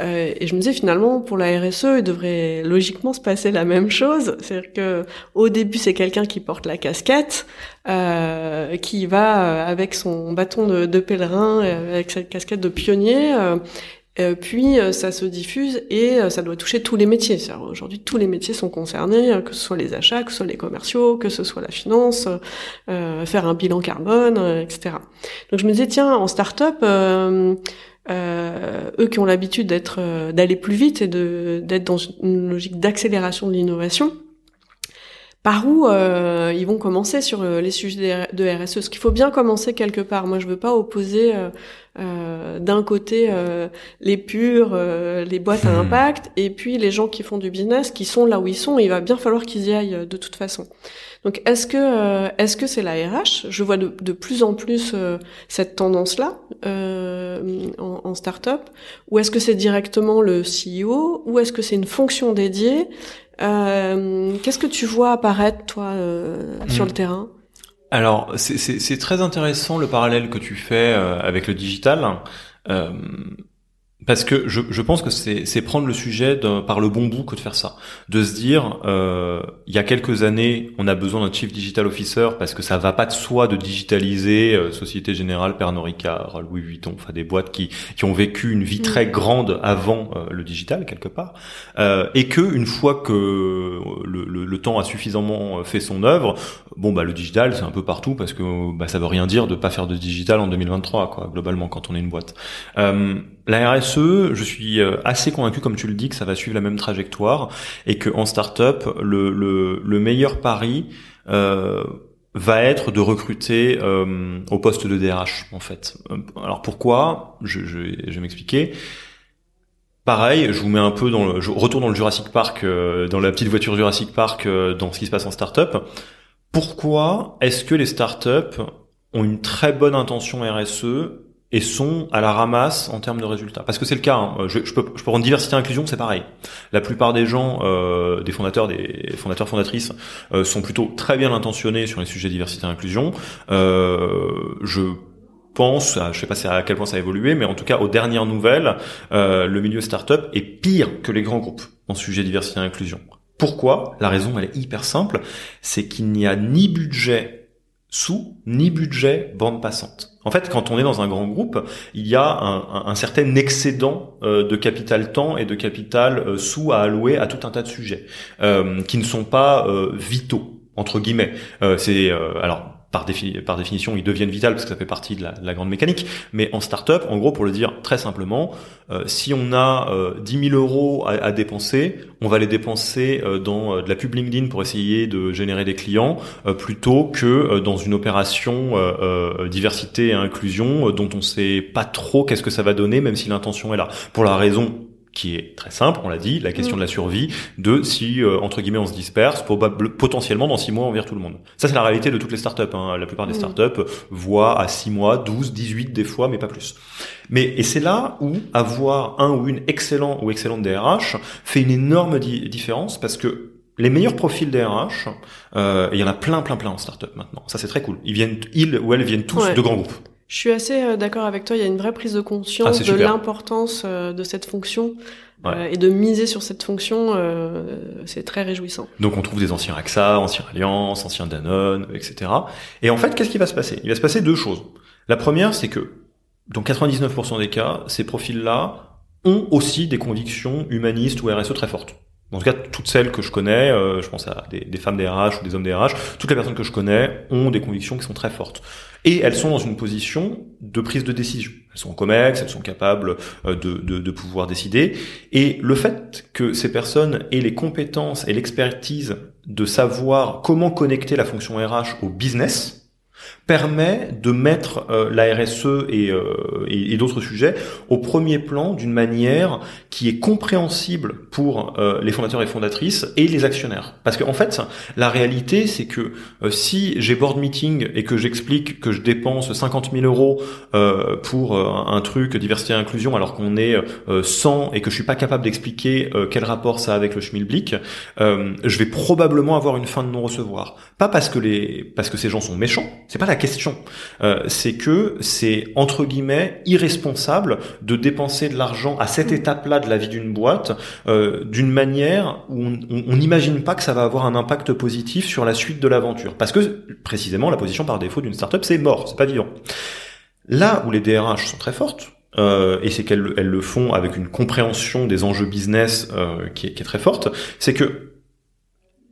euh, et je me disais finalement pour la RSE, il devrait logiquement se passer la même chose, c'est-à-dire que au début c'est quelqu'un qui porte la casquette, euh, qui va avec son bâton de, de pèlerin, avec cette casquette de pionnier, euh, puis euh, ça se diffuse et euh, ça doit toucher tous les métiers. Aujourd'hui, tous les métiers sont concernés, que ce soit les achats, que ce soit les commerciaux, que ce soit la finance, faire un bilan carbone, etc. Donc je me disais tiens, en start-up, eux qui ont l'habitude d'être d'aller plus vite et d'être dans une logique d'accélération de l'innovation, par où euh, ils vont commencer sur euh, les sujets de RSE. Ce qu'il faut bien commencer quelque part. Moi, je veux pas opposer euh, d'un côté les purs, les boîtes à hmm. impact, et puis les gens qui font du business, qui sont là où ils sont. il va bien falloir qu'ils y aillent de toute façon. Donc, est-ce que est-ce que c'est la RH Je vois de, de, plus en plus cette tendance-là en, en start-up, ou est-ce que c'est directement le CEO, ou est-ce que c'est une fonction dédiée? Euh, qu'est-ce que tu vois apparaître, toi, euh, sur le hmm. terrain? Alors, c'est très intéressant le parallèle que tu fais euh, avec le digital. Parce que je, je pense que c'est prendre le sujet par le bon bout que de faire ça. De se dire, euh, il y a quelques années, on a besoin d'un Chief Digital Officer parce que ça va pas de soi de digitaliser euh, Société Générale, Pernod Ricard, Louis Vuitton, enfin des boîtes qui, qui ont vécu une vie très grande avant euh, le digital quelque part, euh, et que une fois que le, le, le, temps a suffisamment fait son œuvre, bon bah le digital c'est un peu partout parce que bah, ça veut rien dire de pas faire de digital en 2023 quoi globalement quand on est une boîte. Euh, la RSE, je suis euh, assez convaincu, comme tu le dis, que ça va suivre la même trajectoire et que en startup, le, le, le meilleur pari euh, va être de recruter euh, au poste de DRH en fait. Alors pourquoi? Je, je, vais m'expliquer. Pareil, je vous mets un peu dans le, je retourne dans le Jurassic Park, dans la petite voiture Jurassic Park, dans ce qui se passe en startup. Pourquoi est-ce que les startups ont une très bonne intention RSE et sont à la ramasse en termes de résultats. Parce que c'est le cas. Hein. Je, je, peux, je peux prendre diversité et inclusion, c'est pareil. La plupart des gens, euh, des fondateurs, des fondateurs, fondatrices, euh, sont plutôt très bien intentionnés sur les sujets diversité et inclusion. Euh, je pense, je sais pas à quel point ça a évolué, mais en tout cas aux dernières nouvelles, euh, le milieu startup est pire que les grands groupes en sujet diversité et inclusion. Pourquoi? La raison, elle est hyper simple, c'est qu'il n'y a ni budget sous ni budget bande passante. En fait, quand on est dans un grand groupe, il y a un, certain excédent euh, de capital temps et de capital euh, sous à allouer à tout un tas de sujets euh, qui ne sont pas vitaux entre guillemets. c'est alors par, définition, ils deviennent vitales parce que ça fait partie de la, grande mécanique. Mais en startup, en gros, pour le dire très simplement, euh, si on a euh, 10 000 euros à, dépenser, on va les dépenser euh, dans euh, de la pub LinkedIn pour essayer de générer des clients, euh, plutôt que dans une opération diversité et inclusion dont on sait pas trop qu'est-ce que ça va donner, même si l'intention est là. Pour la raison qui est très simple, on l'a dit, la question mm. de la survie, de si euh, entre guillemets on se disperse, potentiellement dans six mois on vire tout le monde. Ça c'est la réalité de toutes les startups. Hein. La plupart des mm. startups voient à six mois, 12, 18 des fois, mais pas plus. Mais et c'est là où avoir un ou une excellent ou excellente DRH fait une énorme différence parce que les meilleurs profils DRH, euh, il y en a plein, plein, plein en startup maintenant. Ça c'est très cool. Ils viennent, ils ou elles viennent tous de grands groupes. Je suis assez euh, d'accord avec toi. Il y a une vraie prise de conscience ah, de l'importance euh, de cette fonction. Euh, et de miser sur cette fonction, c'est très réjouissant. Donc on trouve des anciens AXA, anciens Allianz, anciens Danone, etc. Et en fait, qu'est-ce qui va se passer? Il va se passer deux choses. La première, c'est que dans 99% des cas, ces profils-là ont aussi des convictions humanistes ou RSE très fortes en tout cas toutes celles que je connais, euh, je pense à des, des femmes DRH ou des hommes DRH, toutes les personnes que je connais ont des convictions qui sont très fortes. Et elles sont dans une position de prise de décision. Elles sont COMEX, elles sont capables euh, de, de, de pouvoir décider. Et le fait que ces personnes aient les compétences et l'expertise de savoir comment connecter la fonction RH au business, permet de mettre euh, la RSE euh, et, et, d'autres sujets au premier plan d'une manière qui est compréhensible pour euh, les fondateurs et fondatrices et les actionnaires. Parce qu'en en fait, la réalité, c'est que si j'ai board meeting et que j'explique que je dépense 50 000 euros pour un truc diversité et inclusion alors qu'on est 100 et que je suis pas capable d'expliquer quel rapport ça a avec le schmilblick, je vais probablement avoir une fin de non-recevoir. Pas parce que les parce que ces gens sont méchants, c'est pas la question. Euh, c'est que c'est entre guillemets irresponsable de dépenser de l'argent à cette étape-là de la vie d'une boîte euh, d'une manière où on n'imagine pas que ça va avoir un impact positif sur la suite de l'aventure. Parce que précisément la position par défaut d'une startup c'est mort, c'est pas vivant. Là où les DRH sont très fortes, euh, et c'est qu'elles le font avec une compréhension des enjeux business qui, est, qui, est, très forte, c'est que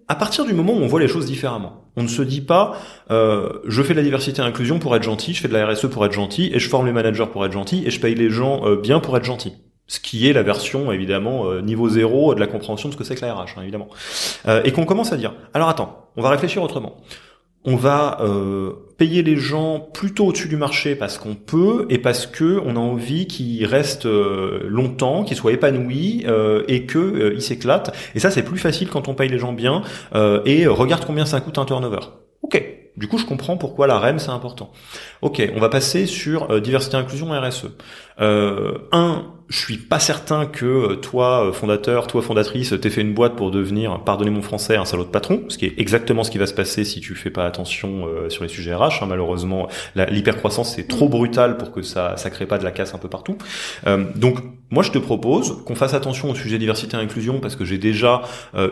à partir du moment où on voit les choses différemment, on ne se dit pas euh, je fais de la diversité et l'inclusion pour être gentil, je fais de la RSE pour être gentil, et je forme les managers pour être gentil, et je paye les gens euh, bien pour être gentil. Ce qui est la version évidemment euh, niveau zéro de la compréhension de ce que c'est que la RH, hein, évidemment. et qu'on commence à dire alors attends, on va réfléchir autrement on va euh, payer les gens plutôt au-dessus du marché parce qu'on peut et parce que on a envie qu'ils restent euh, longtemps, qu'ils soient épanouis euh, et que ils s'éclatent. Et ça, c'est plus facile quand on paye les gens bien. et regarde combien ça coûte un turnover. Ok. Du coup, je comprends pourquoi la REM c'est important. Ok, on va passer sur diversité, inclusion, RSE. un, je suis pas certain que euh, toi, euh, fondateur, toi, fondatrice, t'aies fait une boîte pour devenir, pardonnez mon français, un salaud de patron, ce qui est exactement ce qui va se passer si tu fais pas attention euh, sur les sujets RH. Hein. Malheureusement, l'hypercroissance c'est trop brutal pour que ça ça crée pas de la casse un peu partout. donc moi, je te propose qu'on fasse attention au sujet diversité et inclusion parce que j'ai déjà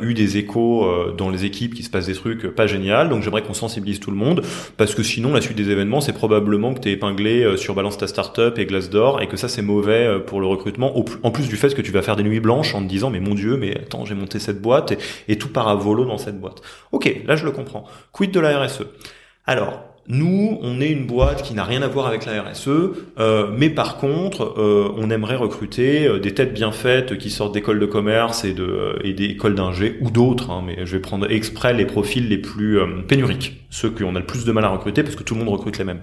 eu des échos dans les équipes qui se passent des trucs pas génial. Donc j'aimerais qu'on sensibilise tout le monde parce que sinon la suite des événements c'est probablement que t'es épinglé sur Balance ta startup et Glassdoor et que ça c'est mauvais pour le recrutement en plus du fait que tu vas faire des nuits blanches en te disant mais mon dieu, mais attends, j'ai monté cette boîte et, tout part à volo dans cette boîte. Ok, là je le comprends. Quid de la RSE Alors, nous, on est une boîte qui n'a rien à voir avec la RSE, euh, mais par contre, euh, on aimerait recruter euh, des têtes bien faites qui sortent d'écoles de commerce et de et des écoles d'ingé ou d'autres. Hein, mais je vais prendre exprès les profils les plus pénuriques, ceux qu'on a le plus de mal à recruter parce que tout le monde recrute les mêmes.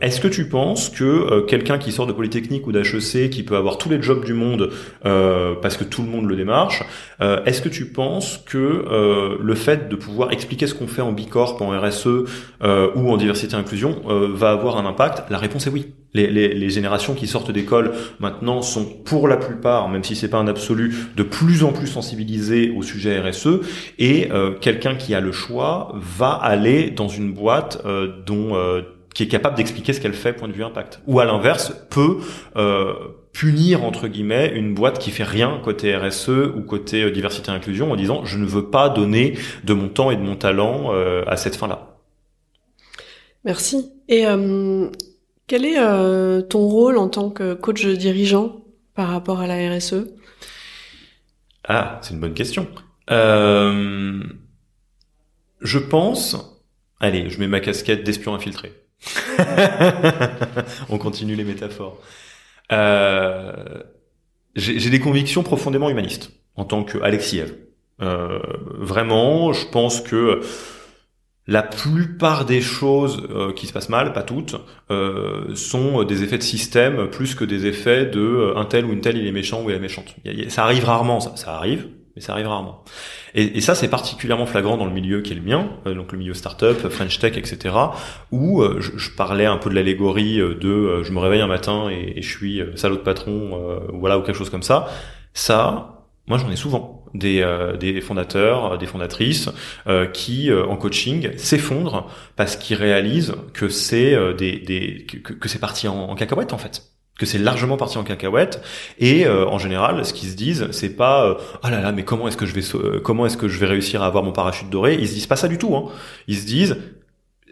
Est-ce que tu penses que quelqu'un qui sort de Polytechnique ou d'HEC, qui peut avoir tous les jobs du monde parce que tout le monde le démarche, est-ce que tu penses que le fait de pouvoir expliquer ce qu'on fait en Bicorp, en RSE euh, ou en diversité et inclusion euh, va avoir un impact? La réponse est oui. Les, les, les générations qui sortent d'école maintenant sont pour la plupart, même si c'est pas un absolu, de plus en plus sensibilisées au sujet RSE et euh, quelqu'un qui a le choix va aller dans une boîte dont qui est capable d'expliquer ce qu'elle fait point de vue impact. Ou à l'inverse, peut punir entre guillemets une boîte qui fait rien côté RSE ou côté diversité et inclusion en disant je ne veux pas donner de mon temps et de mon talent à cette fin-là. Merci. Et euh, quel est euh, ton rôle en tant que coach dirigeant par rapport à la RSE Ah, c'est une bonne question. Euh, je pense... Allez, je mets ma casquette d'espion infiltré. [LAUGHS] On continue les métaphores. J'ai des convictions profondément humanistes en tant que Alexiev. vraiment, je pense que la plupart des choses euh, qui se passent mal, pas toutes, euh, sont des effets de système plus que des effets de euh, un tel ou une telle il est méchant ou elle est méchante. ça arrive rarement, ça, ça arrive, mais ça arrive rarement. Et, et ça, c'est particulièrement flagrant dans le milieu qui est le mien, donc le milieu startup, French Tech, etc., où je, je, parlais un peu de l'allégorie de je me réveille un matin et, et je suis salaud de patron, voilà, ou quelque chose comme ça. Ça, moi j'en ai souvent des, euh, des fondateurs, euh, des fondatrices euh, qui en coaching s'effondrent parce qu'ils réalisent que c'est des, des, que, que c'est parti en, en, cacahuète en fait que c'est largement parti en cacahuète. Et en général ce qu'ils se disent c'est pas ah là là mais comment est-ce que je vais comment est-ce que je vais réussir à avoir mon parachute doré? Ils se disent pas ça du tout hein. ils se disent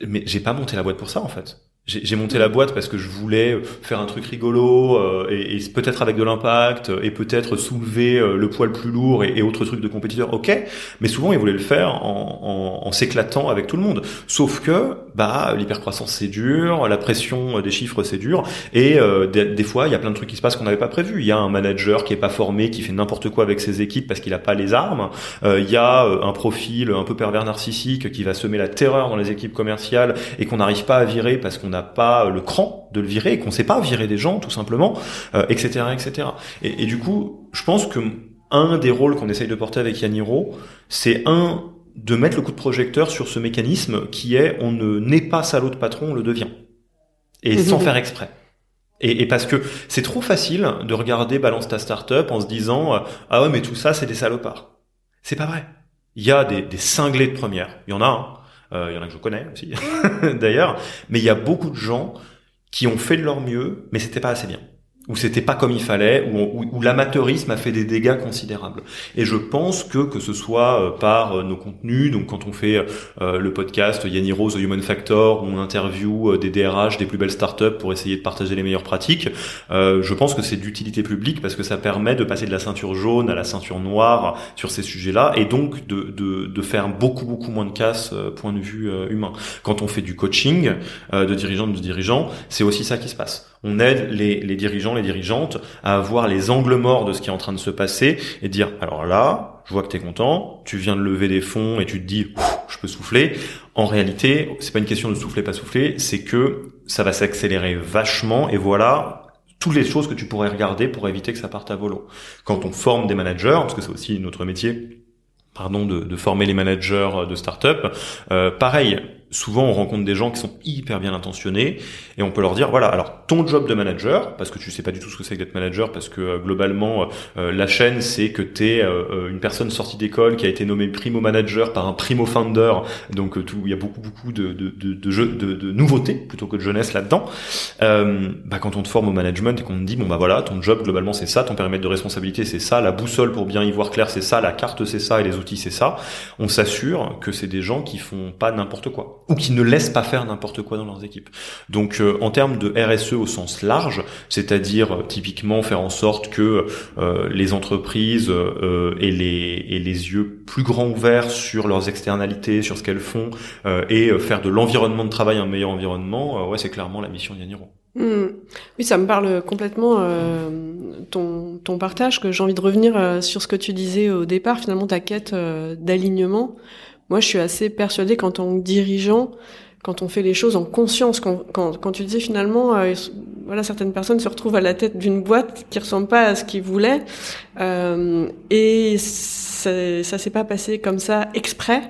mais j'ai pas monté la boîte pour ça en fait j'ai monté la boîte parce que je voulais faire un truc rigolo euh, et, et peut-être avec de l'impact et peut-être soulever euh, le poids le plus lourd et, et, autres trucs de compétiteurs. Ok, mais souvent ils voulaient le faire en, en, en s'éclatant avec tout le monde. Sauf que bah l'hypercroissance c'est dur, la pression des chiffres c'est dur et euh, des, des, fois il y a plein de trucs qui se passent qu'on n'avait pas prévu. Il y a un manager qui est pas formé, qui fait n'importe quoi avec ses équipes parce qu'il a pas les armes. il y a un profil un peu pervers narcissique qui va semer la terreur dans les équipes commerciales et qu'on n'arrive pas à virer parce qu'on n'a pas le cran de le virer et qu'on sait pas virer des gens tout simplement, etc., euh, etc. Et, et, du coup, je pense que un des rôles qu'on essaye de porter avec Yaniro, c'est un de mettre le coup de projecteur sur ce mécanisme qui est on ne n'est pas salaud de patron, on le devient et sans faire exprès. Et, et, parce que c'est trop facile de regarder balance ta startup en se disant ah ouais mais tout ça c'est des salopards. C'est pas vrai. Il y a des, des cinglés de première. Il y en a. euh, il y en a que je connais aussi, [LAUGHS] d'ailleurs. Mais il y a beaucoup de gens qui ont fait de leur mieux, mais c'était pas assez bien où c'était pas comme il fallait, où, où, l'amateurisme a fait des dégâts considérables. Et je pense que que ce soit euh, par euh, nos contenus, donc quand on fait euh, le podcast Yanni Rose Human Factor, où on interview des DRH des plus belles startups pour essayer de partager les meilleures pratiques, euh, je pense que c'est d'utilité publique parce que ça permet de passer de la ceinture jaune à la ceinture noire sur ces sujets-là, et donc de, de, de faire beaucoup beaucoup moins de casse point de vue humain. Quand on fait du coaching de dirigeants de dirigeants, c'est aussi ça qui se passe on aide les, les, dirigeants, les dirigeantes à avoir les angles morts de ce qui est en train de se passer et dire alors là, je vois que tu es content, tu viens de lever des fonds et tu te dis je peux souffler. En réalité, c'est pas une question de souffler pas souffler, c'est que ça va s'accélérer vachement et voilà toutes les choses que tu pourrais regarder pour éviter que ça parte à volo. Quand on forme des managers, parce que c'est aussi notre métier, pardon, de, former les managers de start-up, euh, pareil, souvent on rencontre des gens qui sont hyper bien intentionnés et on peut leur dire voilà alors ton job de manager parce que tu sais pas du tout ce que c'est d'être manager parce que euh, globalement euh, euh, la chaîne c'est que tu es une personne sortie d'école qui a été nommée primo manager par un primo founder. Donc tout il y a beaucoup beaucoup de de de, de, de, nouveautés plutôt que de jeunesse là-dedans. Bah quand on te forme au management et qu'on te dit bon bah voilà ton job globalement c'est ça ton périmètre de responsabilité c'est ça la boussole pour bien y voir clair c'est ça la carte c'est ça et les outils c'est ça on s'assure que c'est des gens qui font pas n'importe quoi ou qui ne laissent pas faire n'importe quoi dans leurs équipes. Donc euh, en termes de RSE au sens large, c'est-à-dire euh, typiquement faire en sorte que euh, les entreprises aient, les, aient les yeux plus grands ouverts sur leurs externalités, sur ce qu'elles font, et faire de l'environnement de travail un meilleur environnement, ouais, c'est clairement la mission d'Yaniro. Mmh. Oui, ça me parle complètement ton, ton partage, que j'ai envie de revenir sur ce que tu disais au départ, finalement ta quête d'alignement. Moi, je suis assez persuadée qu'en tant que dirigeant, quand on fait les choses en conscience, quand, quand, quand tu disais finalement, euh, voilà, certaines personnes se retrouvent à la tête d'une boîte qui ressemble pas à ce qu'ils voulaient, euh, et ça, ça s'est pas passé comme ça exprès.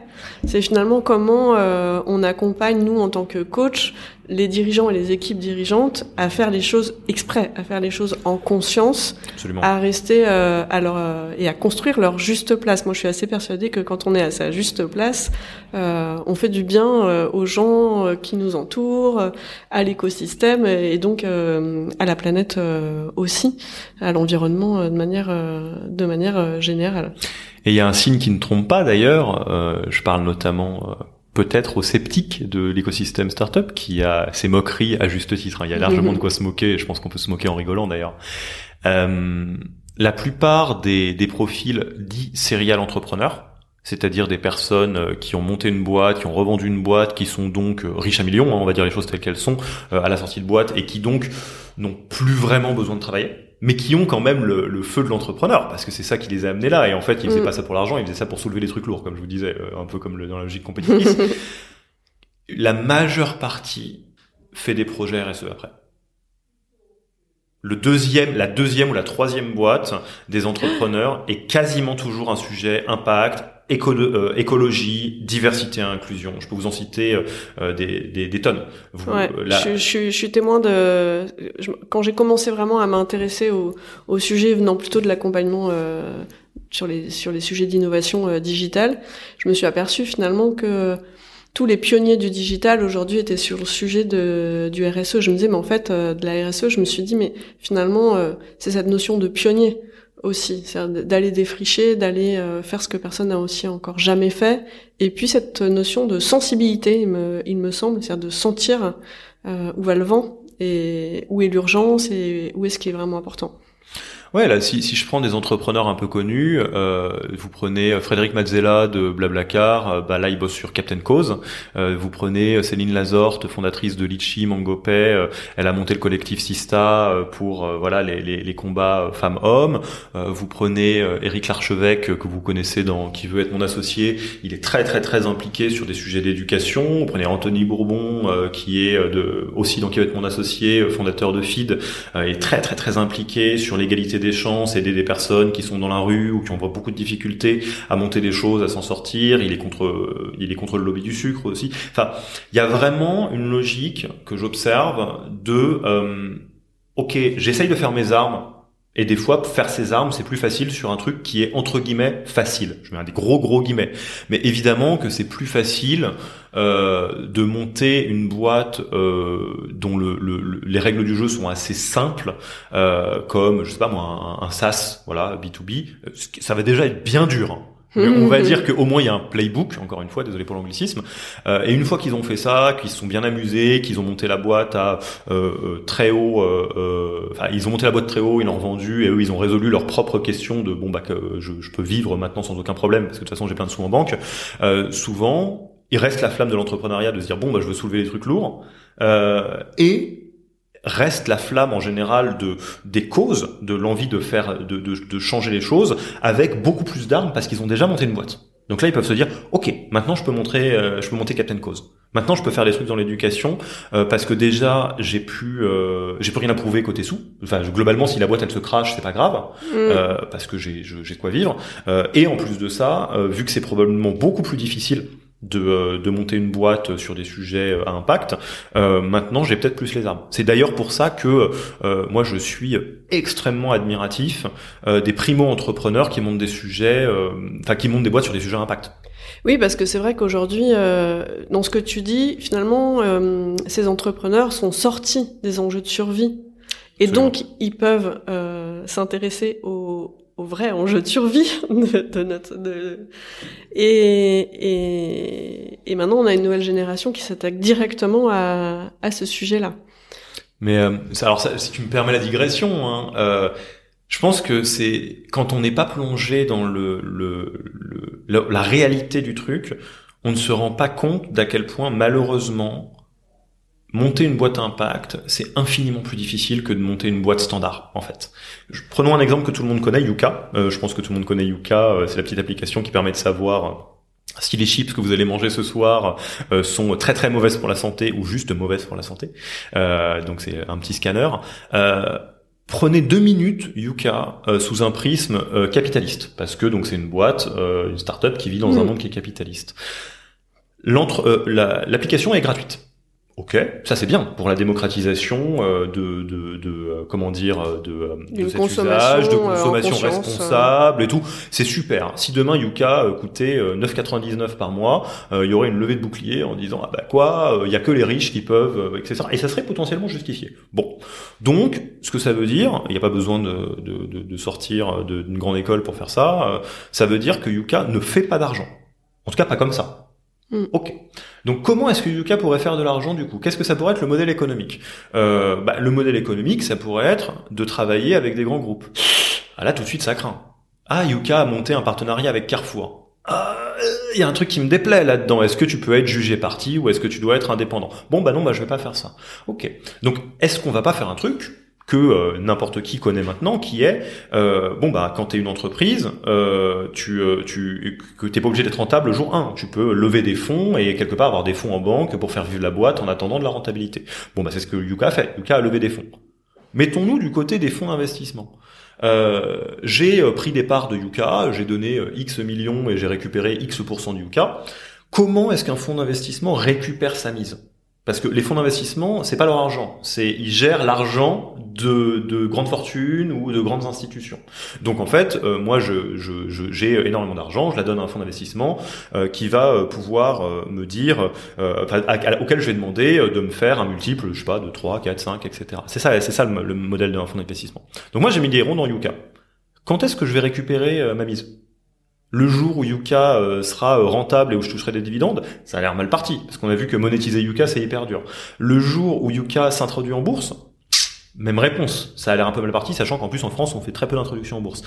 C'est finalement comment euh, on accompagne nous en tant que coach les dirigeants et les équipes dirigeantes à faire les choses exprès, à faire les choses en conscience, à rester euh, à leur, euh, et à construire leur juste place. Moi, je suis assez persuadée que quand on est à sa juste place, euh, on fait du bien aux gens qui nous entourent, à l'écosystème et donc à la planète aussi, à l'environnement de manière de manière générale. Et il y a un signe qui ne trompe pas d'ailleurs. je parle notamment peut-être aux sceptiques de l'écosystème startup qui a ses moqueries à juste titre. Hein. Il y a largement de quoi se moquer. Je pense qu'on peut se moquer en rigolant d'ailleurs. Euh, la plupart des, des profils dits serial entrepreneurs, c'est-à-dire des personnes euh, qui ont monté une boîte, qui ont revendu une boîte, qui sont donc euh, riches à millions, hein, on va dire les choses telles qu'elles sont, à la sortie de boîte, et qui donc n'ont plus vraiment besoin de travailler mais qui ont quand même le, feu de l'entrepreneur, parce que c'est ça qui les a amenés là. Et en fait, ils faisaient mm. pas ça pour l'argent, ils faisaient ça pour soulever des trucs lourds, comme je vous disais, euh, un peu comme le, dans la logique compétitrice. [LAUGHS] la majeure partie fait des projets RSE après. Le deuxième, la deuxième ou la troisième boîte des entrepreneurs est quasiment toujours un sujet impact, euh, écologie, diversité et inclusion. Je peux vous en citer euh, des, des, des, tonnes. ouais, je, je, je, suis témoin de... quand j'ai commencé vraiment à m'intéresser au, au, sujet venant plutôt de l'accompagnement euh, sur, les, sur les sujets d'innovation euh, digitale, je me suis aperçu finalement que tous les pionniers du digital aujourd'hui étaient sur le sujet de, du RSE. Je me disais, mais en fait, de la RSE, je me suis dit, mais finalement, c'est cette notion de pionnier aussi, c'est d'aller défricher, d'aller euh, faire ce que personne n'a aussi encore jamais fait, et puis cette notion de sensibilité, il me, semble, c'est-à-dire de sentir euh, où va le vent et où est l'urgence et où est ce qui est vraiment important. Ouais, là, si, si je prends des entrepreneurs un peu connus, euh, vous prenez Frédéric Mazzella de Blablacar, euh, bah là il bosse sur Captain Cause. Euh, vous prenez Céline Lazorte, fondatrice de Litchi, Mangopay, euh, elle a monté le collectif Sista euh, pour voilà les, les, les combats femmes-hommes. vous prenez Éric Larchevêque que vous connaissez dans qui veut être mon associé, il est très très très impliqué sur des sujets d'éducation. Vous prenez Anthony Bourbon qui est de aussi dans qui va être mon associé, fondateur de FID, est très très très impliqué sur l'égalité des chances, aider des personnes qui sont dans la rue ou qui ont beaucoup de difficultés à monter des choses, à s'en sortir. Il est contre, le lobby du sucre aussi. Enfin, il y a vraiment une logique que j'observe de, euh, ok, j'essaye de faire mes armes et des fois, faire ses armes, c'est plus facile sur un truc qui est entre guillemets facile. Je mets des gros gros guillemets. Mais évidemment que c'est plus facile euh, de monter une boîte euh, dont le, le, les règles du jeu sont assez simples, euh, comme je sais pas moi un, un SaaS, voilà B2B. Ça va déjà être bien dur. Hein on va [LAUGHS] dire qu'au moins il y a un playbook, encore une fois, désolé pour l'anglicisme. Euh, et une fois qu'ils ont fait ça, qu'ils se sont bien amusés, qu'ils ont monté la boîte à euh, euh très haut, euh, euh, enfin ils ont monté la boîte très haut, ils l'ont vendu et eux ils ont résolu leurs propres questions de bon bah que je, je, peux vivre maintenant sans aucun problème parce que de toute façon j'ai plein de sous en banque. souvent il reste la flamme de l'entrepreneuriat de se dire bon bah je veux soulever des trucs lourds et reste la flamme en général de des causes, de l'envie de faire, de, de, de, changer les choses, avec beaucoup plus d'armes parce qu'ils ont déjà monté une boîte. Donc là, ils peuvent se dire, ok, maintenant je peux montrer, euh, je peux monter Captain Cause. Maintenant, je peux faire des trucs dans l'éducation euh, parce que déjà, j'ai pu, euh, j'ai plus rien à prouver côté sous. Enfin, globalement, si la boîte elle se crache, c'est pas grave mm. parce que j'ai, j'ai quoi vivre. et en plus de ça, vu que c'est probablement beaucoup plus difficile de, euh, de, monter une boîte sur des sujets euh, à impact. Euh, maintenant, j'ai peut-être plus les armes. C'est d'ailleurs pour ça que euh, moi, je suis extrêmement admiratif euh, des primo-entrepreneurs qui montent des sujets, enfin qui montent des boîtes sur des sujets à impact. Oui, parce que c'est vrai qu'aujourd'hui, dans ce que tu dis, finalement, ces entrepreneurs sont sortis des enjeux de survie. Et donc, ils peuvent s'intéresser aux, au vrai enjeu de survie [LAUGHS] de, notre de... Et, et, et maintenant on a une nouvelle génération qui s'attaque directement à, à ce sujet-là. Mais euh, alors ça, si tu me permets la digression, hein, euh, je pense que c'est quand on n'est pas plongé dans le, le, le, la réalité du truc, on ne se rend pas compte d'à quel point malheureusement monter une boîte impact, c'est infiniment plus difficile que de monter une boîte standard, en fait. Prenons un exemple que tout le monde connaît, Yuka. Euh, je pense que tout le monde connaît Yuka. Euh, c'est la petite application qui permet de savoir euh, si les chips que vous allez manger ce soir sont très très mauvaises pour la santé ou juste mauvaises pour la santé. donc c'est un petit scanner. Prenez deux minutes Yuka sous un prisme capitaliste, parce que donc c'est une boîte, une startup qui vit dans un mmh. monde qui est capitaliste. L'application est gratuite. Ok, ça c'est bien pour la démocratisation euh, de, de, de euh, comment dire euh, de, de cet usage, de consommation responsable et tout. C'est super. Si demain Yuka coûtait 9,99 par mois, il y aurait une levée de bouclier en disant ah bah quoi, il y a que les riches qui peuvent, etc. Et ça serait potentiellement justifié. Bon, donc ce que ça veut dire, il n'y a pas besoin de, de, de sortir d'une grande école pour faire ça. ça veut dire que Yuka ne fait pas d'argent. En tout cas, pas comme ça. Hmm. Ok. Donc comment est-ce que Yuka pourrait faire de l'argent du coup? Qu'est-ce que ça pourrait être le modèle économique? Euh, bah, Le modèle économique, ça pourrait être de travailler avec des grands groupes. Ah là, tout de suite, ça craint. Ah, Yuka a monté un partenariat avec Carrefour. Ah, il y a un truc qui me déplaît là-dedans. Est-ce que tu peux être jugé parti ou est-ce que tu dois être indépendant? Bon, bah non, bah je vais pas faire ça. Ok. Donc, est-ce qu'on va pas faire un truc que euh, n'importe qui connaît maintenant, qui est euh, bon bah quand tu es une entreprise, euh, tu, tu que t'es pas obligé d'être rentable le jour 1. Tu peux lever des fonds et quelque part avoir des fonds en banque pour faire vivre la boîte en attendant de la rentabilité. Bon bah c'est ce que Yuka a fait. Yuka a levé des fonds. Mettons-nous du côté des fonds d'investissement. j'ai pris des parts de Yuka, j'ai donné X millions et j'ai récupéré X% de Yuka. Comment est-ce qu'un fonds d'investissement récupère sa mise? Parce que les fonds d'investissement, c'est pas leur argent, c'est ils gèrent l'argent de, de grandes fortunes ou de grandes institutions. Donc en fait, euh, moi, je, je, j'ai énormément d'argent, je la donne à un fonds d'investissement euh, qui va euh, pouvoir me dire, auquel je vais demander de me faire un multiple, je sais pas, de 3, 4, 5, etc. C'est ça, c'est ça le, le modèle d'un fonds d'investissement. Donc moi, j'ai mis des ronds dans Yuka. Quand est-ce que je vais récupérer ma mise le jour où Yuka euh, sera euh, rentable et où je toucherai des dividendes, ça a l'air mal parti, parce qu'on a vu que monétiser Yuka, c'est hyper dur. Le jour où Yuka s'introduit en bourse, même réponse, ça a l'air un peu mal parti, sachant qu'en plus en France, on fait très peu d'introductions en bourse.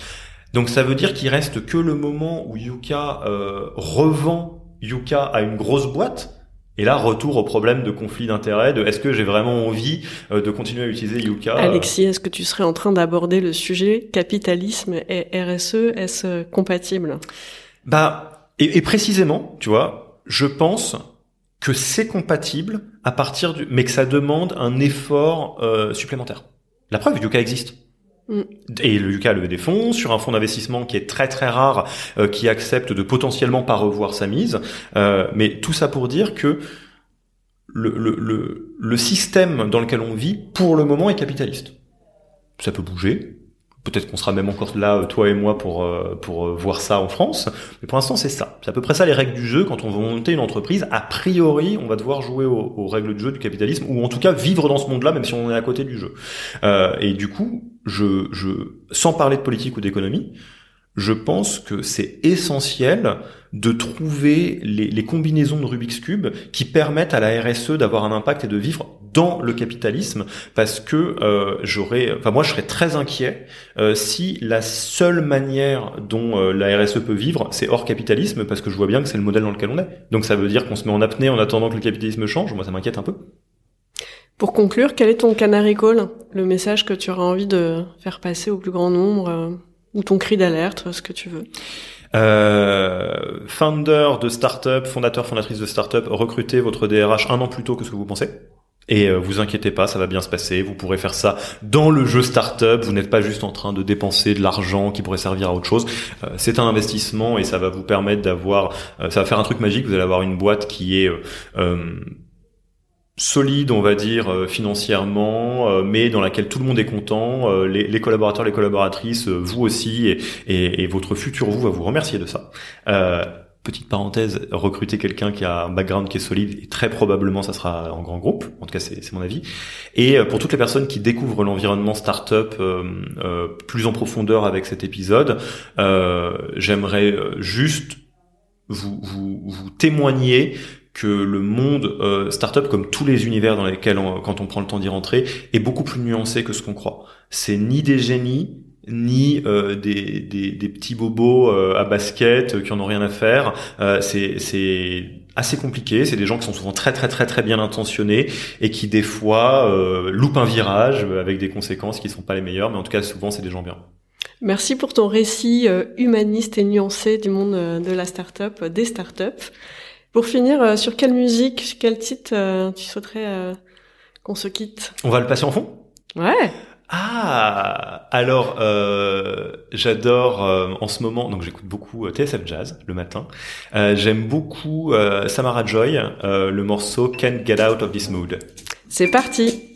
Donc ça veut dire qu'il reste que le moment où Yuka euh, revend Yuka à une grosse boîte, et là, retour au problème de conflit d'intérêts, de est-ce que j'ai vraiment envie euh, de continuer à utiliser Yuka euh Alexis, est-ce que tu serais en train d'aborder le sujet capitalisme et RSE Est-ce euh, compatible? Bah, et, précisément, tu vois, je pense que c'est compatible à partir du, mais que ça demande un effort supplémentaire. La preuve, Yuka existe. Mm. Et le UK a levé des fonds sur un fonds d'investissement qui est très très rare, euh, qui accepte de potentiellement pas revoir sa mise. Euh, mais tout ça pour dire que le, le, le, le système dans lequel on vit, pour le moment, est capitaliste. Ça peut bouger, Peut-être qu'on sera même encore là, toi et moi, pour euh, pour voir ça en France. Mais pour l'instant, c'est ça. C'est à peu près ça les règles du jeu. Quand on veut monter une entreprise, a priori, on va devoir jouer aux, aux règles du jeu du capitalisme, ou en tout cas vivre dans ce monde-là, même si on est à côté du jeu. Euh, et du coup, je, je, sans parler de politique ou d'économie, je pense que c'est essentiel de trouver les, les, combinaisons de Rubik's Cube qui permettent à la RSE d'avoir un impact et de vivre dans le capitalisme parce que euh, j'aurais enfin moi je serais très inquiet euh, si la seule manière dont euh, la RSE peut vivre c'est hors capitalisme parce que je vois bien que c'est le modèle dans lequel on est. Donc ça veut dire qu'on se met en apnée en attendant que le capitalisme change. Moi ça m'inquiète un peu. Pour conclure, quel est ton canary call, le message que tu auras envie de faire passer au plus grand nombre, euh, ou ton cri d'alerte, ce que tu veux euh, founder de start-up, fondateur, fondatrice de start-up, recrutez votre DRH un an plus tôt que ce que vous pensez. Et euh, vous inquiétez pas, ça va bien se passer. Vous pourrez faire ça dans le jeu startup. Vous n'êtes pas juste en train de dépenser de l'argent qui pourrait servir à autre chose. Euh, c'est un investissement et ça va vous permettre d'avoir. ça va faire un truc magique. Vous allez avoir une boîte qui est solide, on va dire, euh, financièrement, euh, mais dans laquelle tout le monde est content, euh, les, collaborateurs, les collaboratrices, vous aussi, et, et, votre futur vous va vous remercier de ça. petite parenthèse, recruter quelqu'un qui a un background qui est solide, et très probablement ça sera en grand groupe, en tout cas c'est mon avis. Et pour toutes les personnes qui découvrent l'environnement startup plus en profondeur avec cet épisode, j'aimerais juste vous, vous, vous témoigner que le monde euh, startup, comme tous les univers dans lesquels, quand on prend le temps d'y rentrer, est beaucoup plus nuancé que ce qu'on croit. C'est ni des génies, ni euh, des, des, des, petits bobos euh, à basket euh, qui en ont rien à faire. c'est, c'est assez compliqué. C'est des gens qui sont souvent très très très très bien intentionnés et qui des fois loupent un virage avec des conséquences qui ne sont pas les meilleures. Mais en tout cas, souvent, c'est des gens bien. Merci pour ton récit humaniste et nuancé du monde de la startup, des startups. Pour finir, euh, sur quelle musique, quel titre euh, tu souhaiterais euh, qu'on se quitte? On va le passer en fond? Ouais. Ah, alors j'adore en ce moment, donc j'écoute beaucoup TSF Jazz le matin. J'aime beaucoup Samara Joy, le morceau Can't Get Out of This Mood. C'est parti.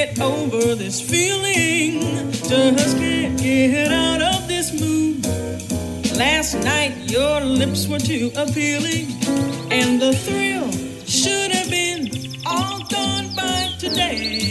get over this feeling. Just can't get out of this mood. Last night your lips were too appealing, and the thrill should have been all gone by today.